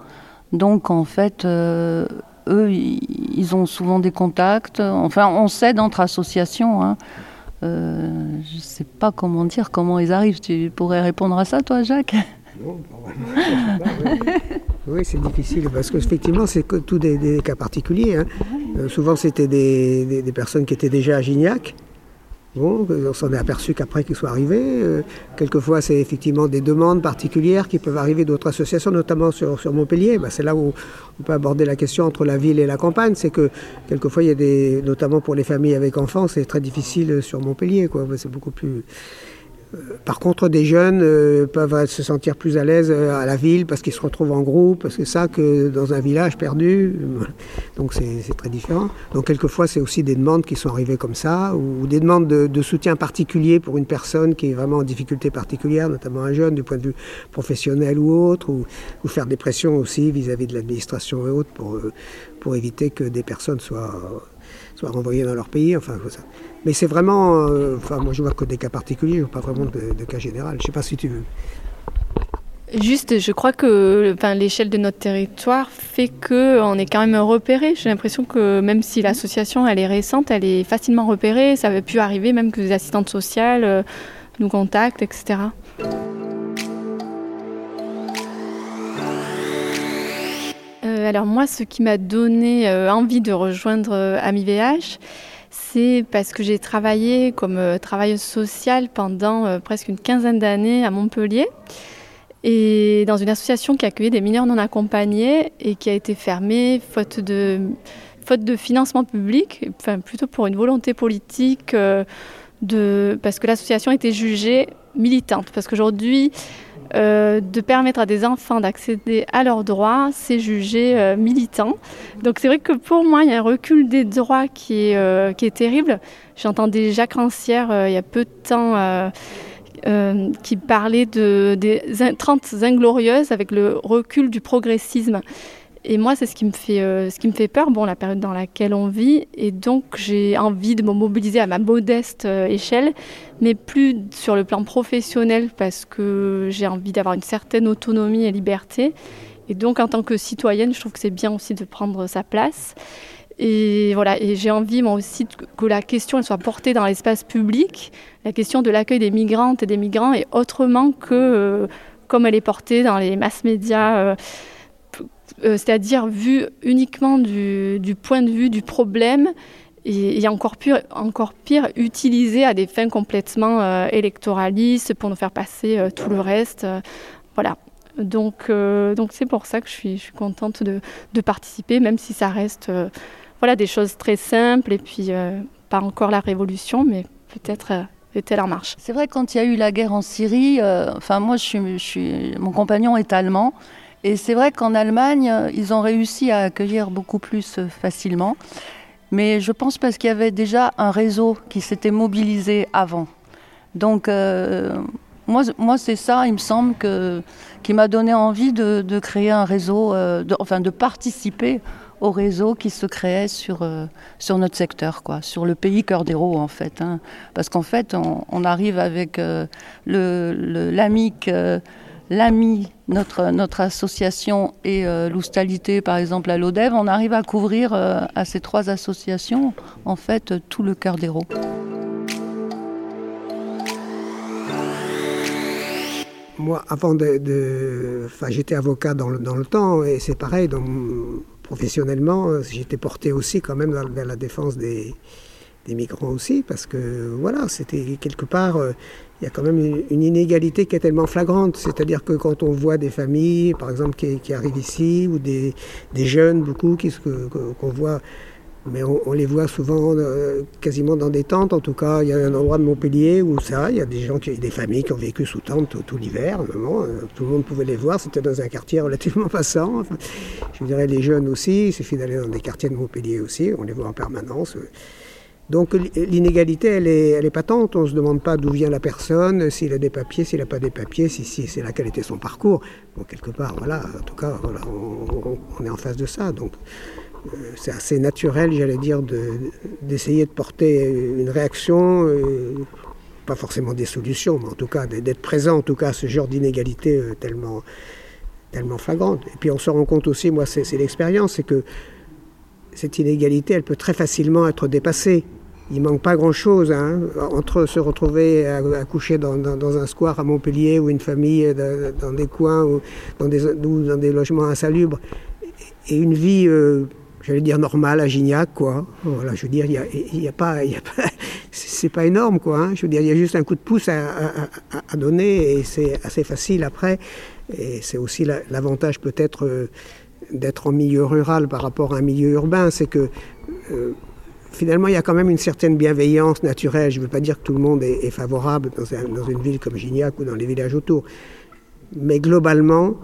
[SPEAKER 5] Donc en fait, euh, eux, ils ont souvent des contacts. Enfin, on s'aide entre associations. Hein. Euh, je ne sais pas comment dire, comment ils arrivent. Tu pourrais répondre à ça, toi, Jacques? <laughs>
[SPEAKER 10] oui, c'est difficile parce qu'effectivement, c'est tous des, cas particuliers. Hein. Euh, souvent, c'était des, des, personnes qui étaient déjà à Gignac Bon, on s'en est aperçu qu'après qu'ils soient arrivés. Euh, quelquefois, c'est effectivement des demandes particulières qui peuvent arriver d'autres associations, notamment sur, sur Montpellier. Ben, c'est là où on peut aborder la question entre la ville et la campagne. C'est que quelquefois, il y a des, notamment pour les familles avec enfants, c'est très difficile sur Montpellier. Quoi. C'est beaucoup plus par contre, des jeunes euh, peuvent se sentir plus à l'aise euh, à la ville parce qu'ils se retrouvent en groupe, parce que ça que dans un village perdu. <laughs> Donc c'est très différent. Donc quelquefois, c'est aussi des demandes qui sont arrivées comme ça, ou des demandes de, soutien particulier pour une personne qui est vraiment en difficulté particulière, notamment un jeune du point de vue professionnel ou autre, ou, faire des pressions aussi vis-à-vis de l'administration et autres pour, pour éviter que des personnes soient, soient renvoyées dans leur pays. Enfin, ça. Mais c'est vraiment. Euh, enfin, moi, je vois que des cas particuliers, pas vraiment de, cas général. Je sais pas si tu veux.
[SPEAKER 6] Juste, je crois que l'échelle de notre territoire fait qu'on est quand même repéré. J'ai l'impression que même si l'association elle est récente, elle est facilement repérée. Ça avait pu arriver même que les assistantes sociales euh, nous contactent, etc. Euh, alors moi, ce qui m'a donné envie de rejoindre AmiVH, c'est parce que j'ai travaillé comme euh, travailleuse sociale pendant euh, presque une quinzaine d'années à Montpellier et dans une association qui accueillait des mineurs non accompagnés et qui a été fermée faute de, faute de financement public, enfin plutôt pour une volonté politique, euh, de, parce que l'association était jugée militante. Parce qu'aujourd'hui, euh, de permettre à des enfants d'accéder à leurs droits, c'est jugé euh, militant. Donc c'est vrai que pour moi, il y a un recul des droits qui est, euh, terrible. J'entendais Jacques Rancière il y a peu de temps qui parlait de, des 30 inglorieuses avec le recul du progressisme. Et moi, c'est ce qui me fait, euh, ce qui me fait peur, bon, la période dans laquelle on vit. Et donc, j'ai envie de me mobiliser à ma modeste euh, échelle, mais plus sur le plan professionnel, parce que j'ai envie d'avoir une certaine autonomie et liberté. Et donc, en tant que citoyenne, je trouve que c'est bien aussi de prendre sa place. Et voilà, et j'ai envie moi aussi que la question soit portée dans l'espace public, la question de l'accueil des migrantes et des migrants, et autrement que euh, comme elle est portée dans les masses médias. Euh, c'est-à-dire vu uniquement du, point de vue du problème et, encore, pire, encore pire, utilisé à des fins complètement euh, électoralistes pour nous faire passer euh, tout le reste. voilà. Donc, donc c'est pour ça que je suis, je suis contente de, participer, même si ça reste voilà, des choses très simples et puis pas encore la révolution, mais peut-être est-elle en marche.
[SPEAKER 5] C'est vrai quand il y a eu la guerre en Syrie, enfin moi je suis, je suis, mon compagnon est allemand et c'est vrai qu'en Allemagne, ils ont réussi à accueillir beaucoup plus euh, facilement. Mais je pense parce qu'il y avait déjà un réseau qui s'était mobilisé avant. Donc, euh, moi, moi c'est ça, il me semble, que, qui m'a donné envie de, créer un réseau, euh, enfin de participer au réseau qui se créait sur, sur notre secteur, quoi, sur le pays cœur d'héros en fait. Hein. Parce qu'en fait, on, arrive avec le, l'AMIC l'AMI, notre, association, et euh, l'Oustalité, par exemple, à l'ODEV, on arrive à couvrir euh, à ces trois associations, en fait, tout le cœur d'héros.
[SPEAKER 10] Moi, avant de. J'étais avocat dans le, dans le temps, et c'est pareil, professionnellement, j'étais porté aussi quand même vers la défense des, des migrants aussi, parce que voilà, c'était quelque part, euh, il y a quand même une, inégalité qui est tellement flagrante. C'est-à-dire que quand on voit des familles, par exemple, qui, arrivent ici, ou des, jeunes, beaucoup, qu'on voit, mais on, les voit souvent euh, quasiment dans des tentes. En tout cas, il y a un endroit de Montpellier où ça, il y a des gens, qui, des familles qui ont vécu sous tente tout, l'hiver. Euh, tout le monde pouvait les voir. C'était dans un quartier relativement <laughs> passant. je dirais les jeunes aussi. Il suffit d'aller dans des quartiers de Montpellier aussi. On les voit en permanence. Donc l'inégalité, elle est, elle est patente. On ne se demande pas d'où vient la personne, s'il a des papiers, s'il n'a pas des papiers, si, si c'est la qualité son parcours. Bon, quelque part, voilà, en tout cas, voilà, on, est en face de ça. Donc euh, c'est assez naturel, j'allais dire, d'essayer de, porter une réaction, euh, pas forcément des solutions, mais en tout cas d'être présent, en tout cas, à ce genre d'inégalité euh, tellement, tellement flagrante. Et puis on se rend compte aussi, moi, c'est l'expérience, c'est que cette inégalité, elle peut très facilement être dépassée il manque pas grand-chose hein, entre se retrouver à, coucher dans, un square à Montpellier ou une famille dans, des coins ou dans des, logements insalubres et une vie, euh, j'allais dire normale à Gignac, quoi. Voilà, je veux dire, il y a, pas, <laughs> c'est pas énorme, quoi. Hein. Je veux dire, il y a juste un coup de pouce à, donner et c'est assez facile après. Et c'est aussi l'avantage peut-être euh, d'être en milieu rural par rapport à un milieu urbain, c'est que euh, finalement, il y a quand même une certaine bienveillance naturelle. Je ne veux pas dire que tout le monde est, favorable dans, une ville comme Gignac ou dans les villages autour. Mais globalement,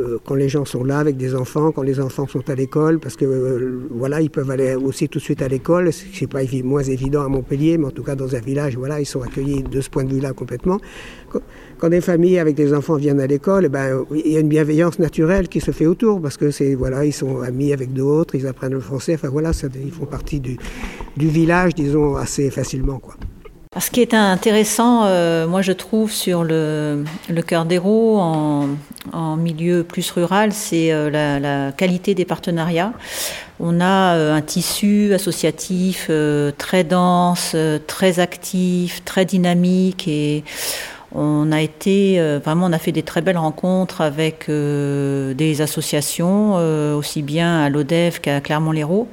[SPEAKER 10] euh, quand les gens sont là avec des enfants, quand les enfants sont à l'école, parce que euh, voilà, ils peuvent aller aussi tout de suite à l'école. C'est pas moins évident à Montpellier, mais en tout cas dans un village, voilà, ils sont accueillis de ce point de vue-là complètement. Quand, des familles avec des enfants viennent à l'école, ben, il y a une bienveillance naturelle qui se fait autour, parce que c'est voilà, ils sont amis avec d'autres, ils apprennent le français. Enfin voilà, ils font partie du, du village, disons, assez facilement, quoi.
[SPEAKER 4] Ce qui est intéressant, euh, moi je trouve, sur le, le cœur d'héros en, en, milieu plus rural, c'est euh, la, qualité des partenariats. On a euh, un tissu associatif très dense, très actif, très dynamique et on a été vraiment, on a fait des très belles rencontres avec des associations, aussi bien à l'ODEV qu'à Clermont-Lérault,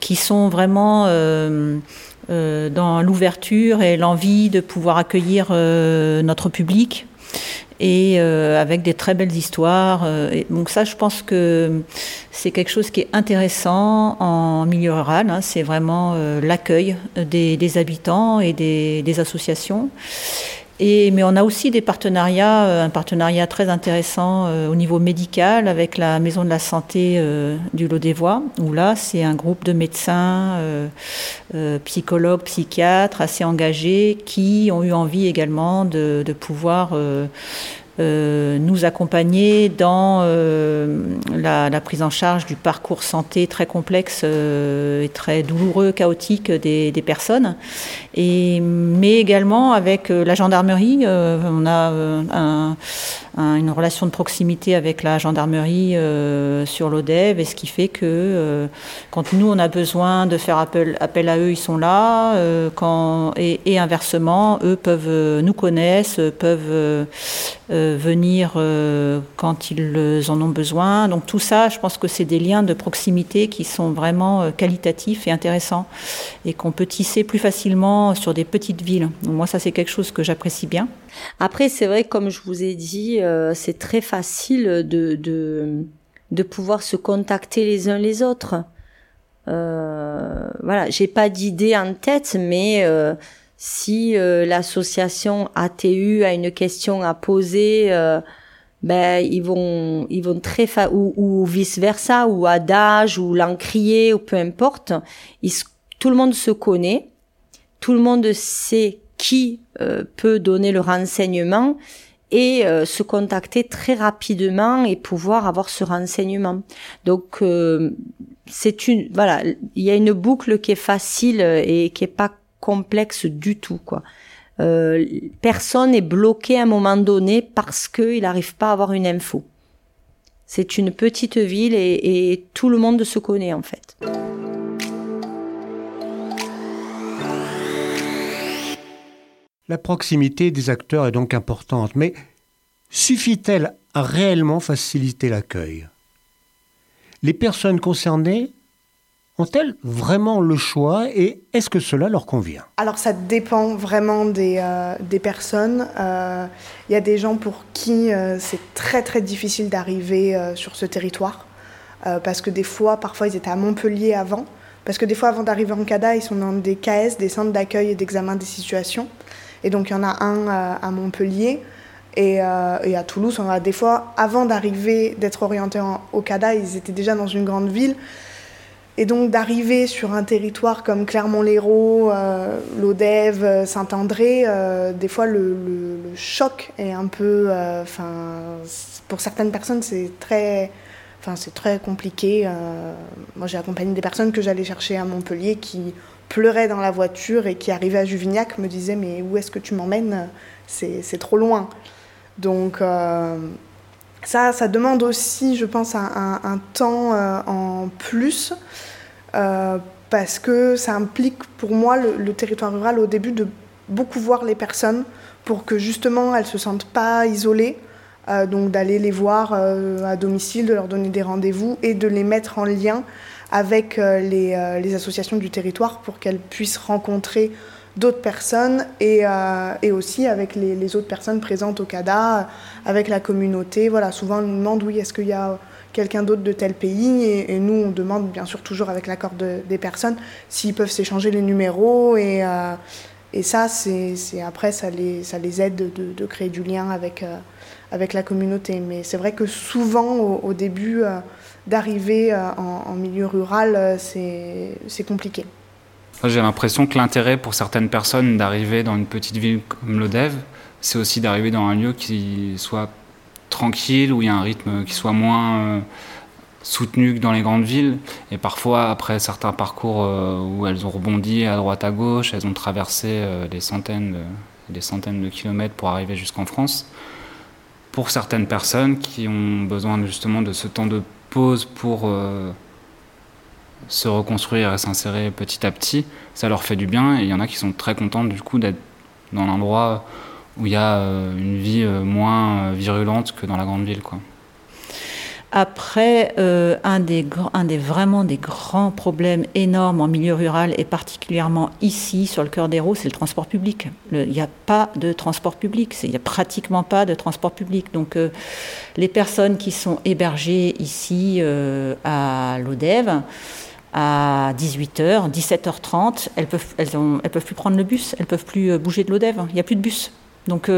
[SPEAKER 4] qui sont vraiment euh, dans l'ouverture et l'envie de pouvoir accueillir euh, notre public et euh, avec des très belles histoires. Et donc ça, je pense que c'est quelque chose qui est intéressant en milieu rural. Hein. c'est vraiment l'accueil des, habitants et des, des associations mais on a aussi des partenariats, euh, un partenariat très intéressant euh, au niveau médical avec la Maison de la Santé euh, du Lot des Voix, où là, c'est un groupe de médecins, psychologues, psychiatres assez engagés qui ont eu envie également de pouvoir euh, nous accompagner dans euh, la, prise en charge du parcours santé très complexe euh, et très douloureux, chaotique des, personnes, et, mais également avec la gendarmerie. on a une relation de proximité avec la gendarmerie sur l'ODEV, et ce qui fait que quand nous on a besoin de faire appel, appel à eux, ils sont là, quand, et, et, inversement, eux peuvent nous connaissent, peuvent euh, venir euh, quand ils en ont besoin. Donc tout ça, je pense que c'est des liens de proximité qui sont vraiment euh, qualitatifs et intéressants et qu'on peut tisser plus facilement sur des petites villes. Donc moi, ça c'est quelque chose que j'apprécie bien.
[SPEAKER 3] Après, c'est vrai, comme je vous ai dit, c'est très facile de, de, de pouvoir se contacter les uns les autres. Euh, voilà, j'ai pas d'idée en tête, mais si euh, l'association ATU a une question à poser, euh, ben ils vont ils vont très fa ou, ou vice versa ou Adage ou l'encrier ou peu importe. tout le monde se connaît, tout le monde sait qui euh, peut donner le renseignement et euh, se contacter très rapidement et pouvoir avoir ce renseignement. Donc euh, c'est une voilà, il y a une boucle qui est facile et qui est pas complexe du tout quoi. Personne est bloqué à un moment donné parce qu'il n'arrive pas à avoir une info. C'est une petite ville et tout le monde se connaît en fait.
[SPEAKER 2] La proximité des acteurs est donc importante, mais suffit-elle à réellement faciliter l'accueil? Les personnes concernées ont-elles vraiment le choix et est-ce que cela leur convient?
[SPEAKER 7] Alors ça dépend vraiment des, euh, personnes. Il euh, y a des gens pour qui euh, c'est très très difficile d'arriver sur ce territoire parce que des fois, parfois ils étaient à Montpellier avant. Parce que des fois, avant d'arriver en CADA, ils sont dans des KS, des centres d'accueil et d'examen des situations. Et donc, il y en a un euh, à Montpellier et, euh, et, à Toulouse. On a des fois, avant d'arriver, d'être orientés en, au CADA, ils étaient déjà dans une grande ville. Et donc, d'arriver sur un territoire comme Clermont-Lérault, euh, Lodève, Saint-André, euh, des fois, le, choc est un peu. pour certaines personnes, c'est très. Enfin, c'est très compliqué. Moi, j'ai accompagné des personnes que j'allais chercher à Montpellier qui pleuraient dans la voiture et qui arrivaient à Juvignac me disaient Mais où est-ce que tu m'emmènes? C'est trop loin. Donc, euh, ça, ça demande aussi, je pense, un, un, temps euh, en plus. Euh, parce que ça implique pour moi le, le, territoire rural au début de beaucoup voir les personnes pour que justement elles se sentent pas isolées. Donc d'aller les voir à domicile, de leur donner des rendez-vous et de les mettre en lien avec euh, les, les, associations du territoire pour qu'elles puissent rencontrer d'autres personnes et, euh, et, aussi avec les, autres personnes présentes au CADA, avec la communauté. Voilà, souvent on nous demande oui, est-ce qu'il y a quelqu'un d'autre de tel pays? Et, nous on demande bien sûr toujours avec l'accord de, des personnes s'ils peuvent s'échanger les numéros et, euh, et ça c'est après ça les, ça les aide de, de créer du lien avec avec la communauté. Mais c'est vrai que souvent, au, début, euh, d'arriver euh, en, milieu rural, euh, c'est compliqué.
[SPEAKER 9] J'ai l'impression que l'intérêt pour certaines personnes d'arriver dans une petite ville comme l'Odev, c'est aussi d'arriver dans un lieu qui soit tranquille, où il y a un rythme qui soit moins soutenu que dans les grandes villes. Et parfois, après certains parcours où elles ont rebondi à droite à gauche, elles ont traversé des centaines de, des centaines de kilomètres pour arriver jusqu'en France pour certaines personnes qui ont besoin justement de ce temps de pour euh, se reconstruire et s'insérer petit à petit, ça leur fait du bien et il y en a qui sont très contents du coup d'être dans l'endroit où il y a euh, une vie euh, moins virulente que dans la grande ville. Quoi.
[SPEAKER 4] Après, euh, un, des, vraiment des grands problèmes énormes en milieu rural et particulièrement ici, sur le cœur des Raux, c'est le transport public. Il n'y a pas de transport public, il n'y a pratiquement pas de transport public. Donc, euh, les personnes qui sont hébergées ici euh, à l'ODEV, à 18h, 17h30, elles peuvent, elles, elles peuvent plus prendre le bus, elles peuvent plus bouger de l'ODEV, il n'y a plus de bus. Donc,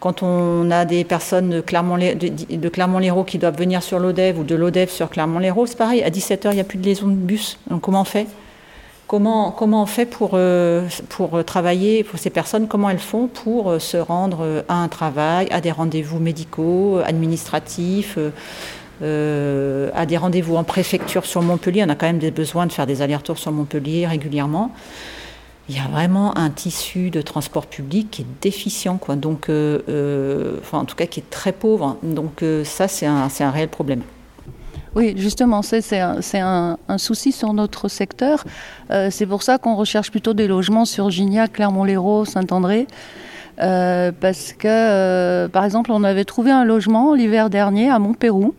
[SPEAKER 4] quand on a des personnes de Clermont-Lérault de Clermont qui doivent venir sur l'ODEV ou de l'ODEV sur Clermont-Lérault, c'est pareil, à 17h, il n'y a plus de liaison de bus. Donc, comment on fait? Comment, comment on fait pour, euh, pour travailler pour ces personnes? Comment elles font pour euh, se rendre à un travail, à des rendez-vous médicaux, administratifs euh, à des rendez-vous en préfecture sur Montpellier? On a quand même des besoins de faire des allers-retours sur Montpellier régulièrement il y a vraiment un tissu de transport public qui est déficient, quoi. Donc, euh, euh, enfin, en tout cas, qui est très pauvre. Donc, euh, ça, c'est un, un réel problème.
[SPEAKER 5] Oui, justement, c'est un, un, souci sur notre secteur. C'est pour ça qu'on recherche plutôt des logements sur Gignac, Clermont-Lérault, Saint-André. Parce que, par exemple, on avait trouvé un logement l'hiver dernier à Montpérou.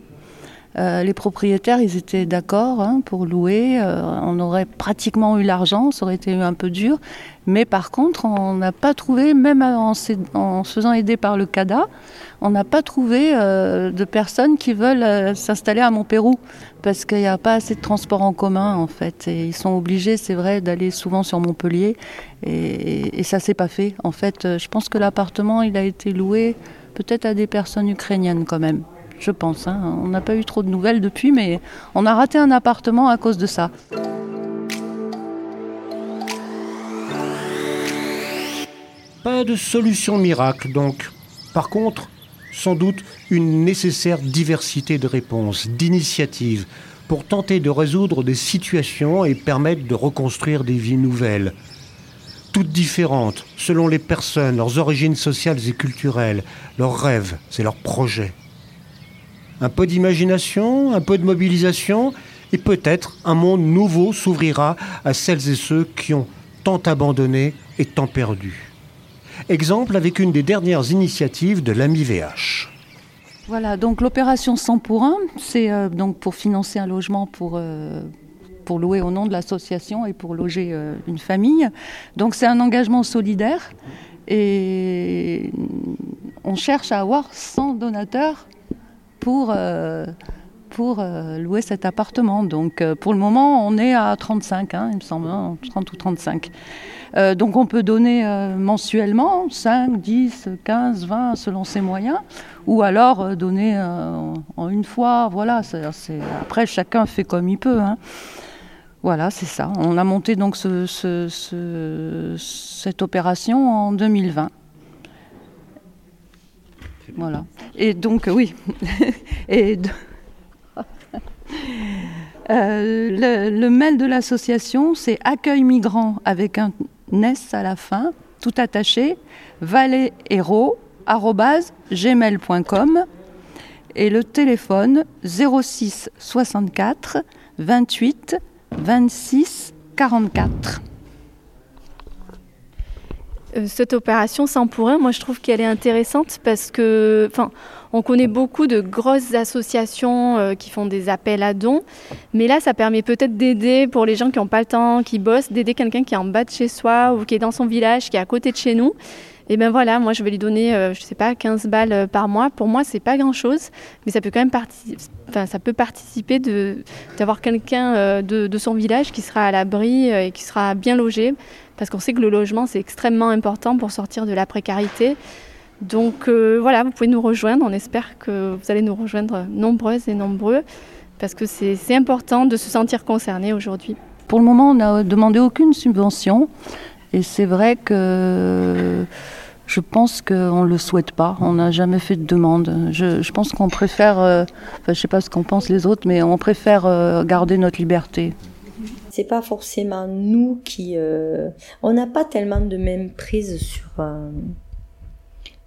[SPEAKER 5] Euh, les propriétaires, ils étaient d'accord hein, pour louer. Euh, on aurait pratiquement eu l'argent, ça aurait été un peu dur. Mais par contre, on n'a pas trouvé, même en, se faisant aider par le CADA, on n'a pas trouvé euh, de personnes qui veulent s'installer à Montpérou parce qu'il n'y a pas assez de transport en commun en fait. Et ils sont obligés, c'est vrai, d'aller souvent sur Montpellier et, et, et ça s'est pas fait. En fait, je pense que l'appartement, il a été loué peut-être à des personnes ukrainiennes quand même je pense. Hein. On n'a pas eu trop de nouvelles depuis, mais on a raté un appartement à cause de ça.
[SPEAKER 2] Pas de solution miracle, donc. Par contre, sans doute une nécessaire diversité de réponses, d'initiatives, pour tenter de résoudre des situations et permettre de reconstruire des vies nouvelles, toutes différentes selon les personnes, leurs origines sociales et culturelles, leurs rêves et leurs projets. Un peu d'imagination, un peu de mobilisation, et peut-être un monde nouveau s'ouvrira à celles et ceux qui ont tant abandonné et tant perdu. Exemple avec une des dernières initiatives de l'AMI VH.
[SPEAKER 5] Voilà, donc l'opération 100 pour 1, c'est euh, donc pour financer un logement pour, euh, pour louer au nom de l'association et pour loger euh, une famille. Donc c'est un engagement solidaire et on cherche à avoir 100 donateurs pour, pour louer cet appartement. Donc pour le moment, on est à 35, hein, il me semble, 30 hein, ou 35. Euh, donc on peut donner euh, mensuellement 5, 10, 15, 20 selon ses moyens, ou alors euh, donner en une fois. Voilà, après chacun fait comme il peut. Hein. Voilà, c'est ça. On a monté donc cette opération en 2020. Voilà. Et donc, oui. <laughs> Et <laughs> le, mail de l'association, c'est accueil migrant avec un Ness à la fin, tout attaché, gmail.com et le téléphone 06 64 28 26 44.
[SPEAKER 6] Cette opération sans pour moi je trouve qu'elle est intéressante parce que, enfin, on connaît beaucoup de grosses associations euh, qui font des appels à dons, mais là, ça permet peut-être d'aider pour les gens qui n'ont pas le temps, qui bossent, d'aider quelqu'un qui est en bas de chez soi ou qui est dans son village, qui est à côté de chez nous. Et ben voilà, moi je vais lui donner, euh, je sais pas, 15 balles euh, par mois. Pour moi, c'est pas grand-chose, mais ça peut quand même participer, enfin, ça peut participer d'avoir quelqu'un de, son village qui sera à l'abri et qui sera bien logé, parce qu'on sait que le logement c'est extrêmement important pour sortir de la précarité. Donc euh, voilà, vous pouvez nous rejoindre. On espère que vous allez nous rejoindre nombreuses et nombreux parce que c'est important de se sentir concerné aujourd'hui.
[SPEAKER 5] Pour le moment, on n'a demandé aucune subvention et c'est vrai que je pense qu'on ne le souhaite pas. On n'a jamais fait de demande. Je, pense qu'on préfère, euh, enfin, je ne sais pas ce qu'en pensent les autres, mais on préfère euh, garder notre liberté
[SPEAKER 3] c'est pas forcément nous qui on n'a pas tellement de même prise sur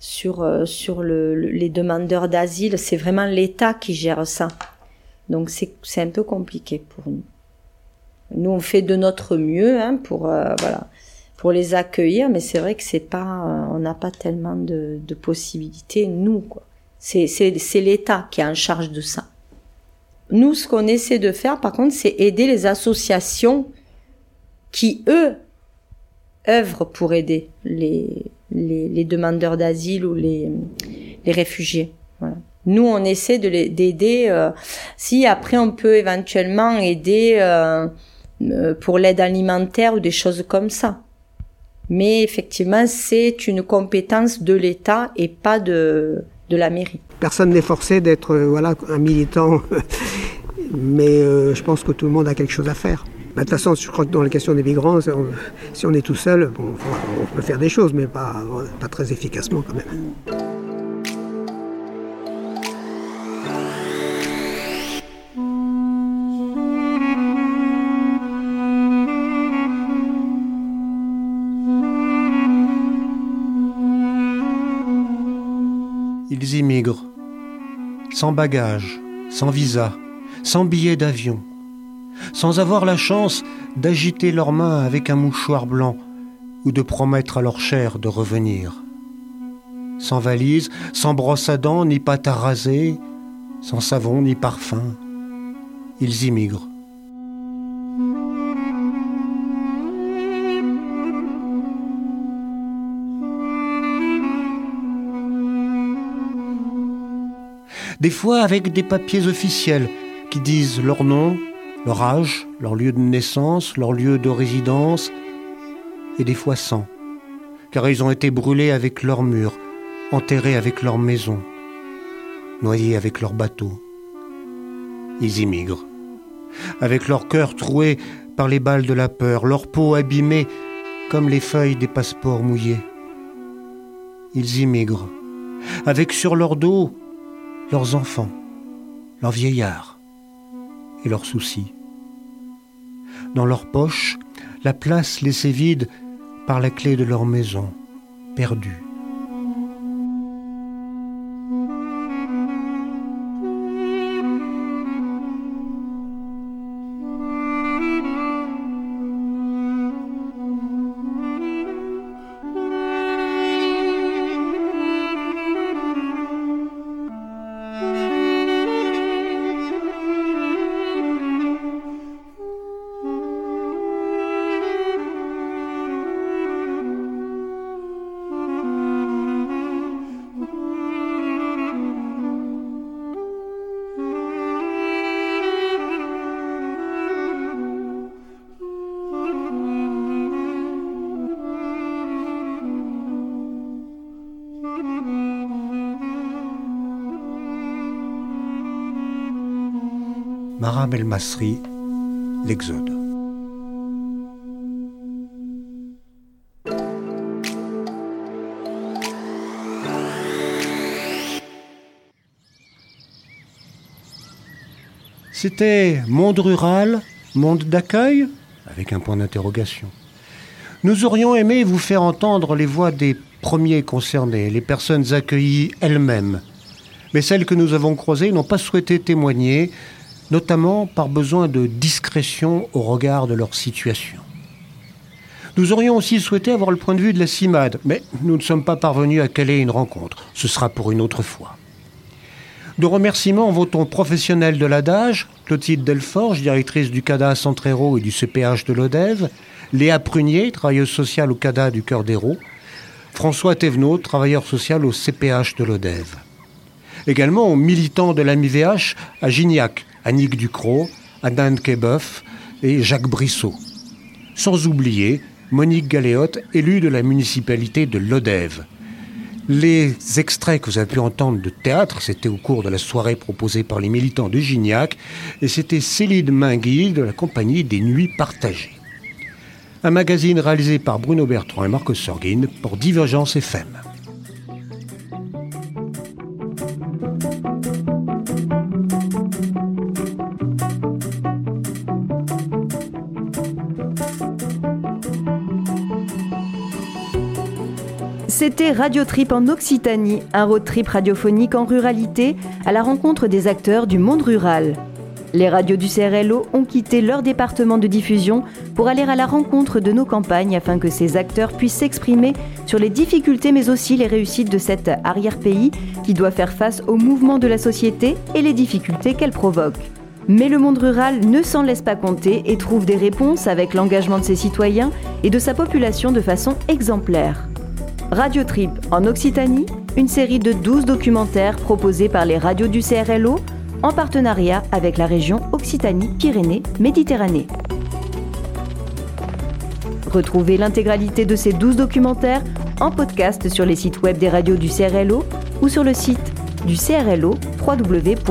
[SPEAKER 3] sur, euh, sur le, les demandeurs d'asile. C'est vraiment l'État qui gère ça. Donc c'est un peu compliqué pour nous. Nous, on fait de notre mieux hein, pour, euh, voilà, pour les accueillir, mais c'est vrai que c'est pas, euh, on n'a pas tellement de, de possibilités, nous. quoi. C'est l'État qui est en charge de ça. Nous, ce qu'on essaie de faire, par contre, c'est aider les associations qui, eux, œuvrent pour aider les, les, demandeurs d'asile ou les, les réfugiés. Nous, on essaie de d'aider. Euh, si après, on peut éventuellement aider euh, euh, pour l'aide alimentaire ou des choses comme ça. Mais effectivement, c'est une compétence de l'État et pas de, de la mairie.
[SPEAKER 10] Personne n'est forcé d'être voilà un militant, <laughs> mais je pense que tout le monde a quelque chose à faire. Bah, de toute façon, je crois que dans la question des migrants, si on est tout seul, on peut faire des choses, mais pas, pas très efficacement quand même.
[SPEAKER 2] Ils immigrent, sans bagages, sans visa, sans billets d'avion sans avoir la chance d'agiter leurs mains avec un mouchoir blanc ou de promettre à leur chair de revenir. Sans valise, sans brosse à dents, ni pâte à raser, sans savon ni parfum, ils immigrent. Des fois avec des papiers officiels qui disent leur nom, leur âge, leur lieu de naissance, leur lieu de résidence, et des fois sans, car ils ont été brûlés avec leurs murs, enterrés avec leurs maisons, noyés avec leurs bateaux. Ils immigrent, avec leur cœur troué par les balles de la peur, leur peau abîmée comme les feuilles des passeports mouillés. Ils immigrent, avec sur leur dos leurs enfants, leurs vieillards et leurs soucis. Dans leur poche, la place laissée vide par la clé de leur maison, perdue. L'Exode. C'était monde rural, monde d'accueil Avec un point d'interrogation. Nous aurions aimé vous faire entendre les voix des premiers concernés, les personnes accueillies elles-mêmes. Mais celles que nous avons croisées n'ont pas souhaité témoigner, notamment par besoin de discrétion au regard de leur situation. Nous aurions aussi souhaité avoir le point de vue de la CIMAD, mais nous ne sommes pas parvenus à caler une rencontre. Ce sera pour une autre fois. De remerciements vont aux professionnels de l'adage, Clotilde Delforge, directrice du CADA Centre-Héros et du CPH de l'ODEV, Léa Prunier, travailleuse sociale au CADA du Cœur d'Hérault, François Thévenot, travailleur social au CPH de l'ODEV. Également aux militants de l'AMIVH à Gignac, Annick Ducrot, Adnan Keboeuf et Jacques Brissot. Sans oublier Monique Galéotte, élue de la municipalité de Lodève. Les extraits que vous avez pu entendre de théâtre, c'était au cours de la soirée proposée par les militants de Gignac, et c'était Céline Mingui de la compagnie des Nuits Partagées. Un magazine réalisé par Bruno Bertrand et Marcos Sorguin pour Divergence FM.
[SPEAKER 1] C'était Radio Trip en Occitanie, un road trip radiophonique en ruralité à la rencontre des acteurs du monde rural. Les radios du CRLO ont quitté leur département de diffusion pour aller à la rencontre de nos campagnes afin que ces acteurs puissent s'exprimer sur les difficultés mais aussi les réussites de cet arrière-pays qui doit faire face aux mouvements de la société et les difficultés qu'elle provoque. Mais le monde rural ne s'en laisse pas compter et trouve des réponses avec l'engagement de ses citoyens et de sa population de façon exemplaire. Radio Trip en Occitanie, une série de 12 documentaires proposés par les radios du CRLO en partenariat avec la région Occitanie-Pyrénées-Méditerranée. Retrouvez l'intégralité de ces 12 documentaires en podcast sur les sites web des radios du CRLO ou sur le site du CRLO www.crlo.fr.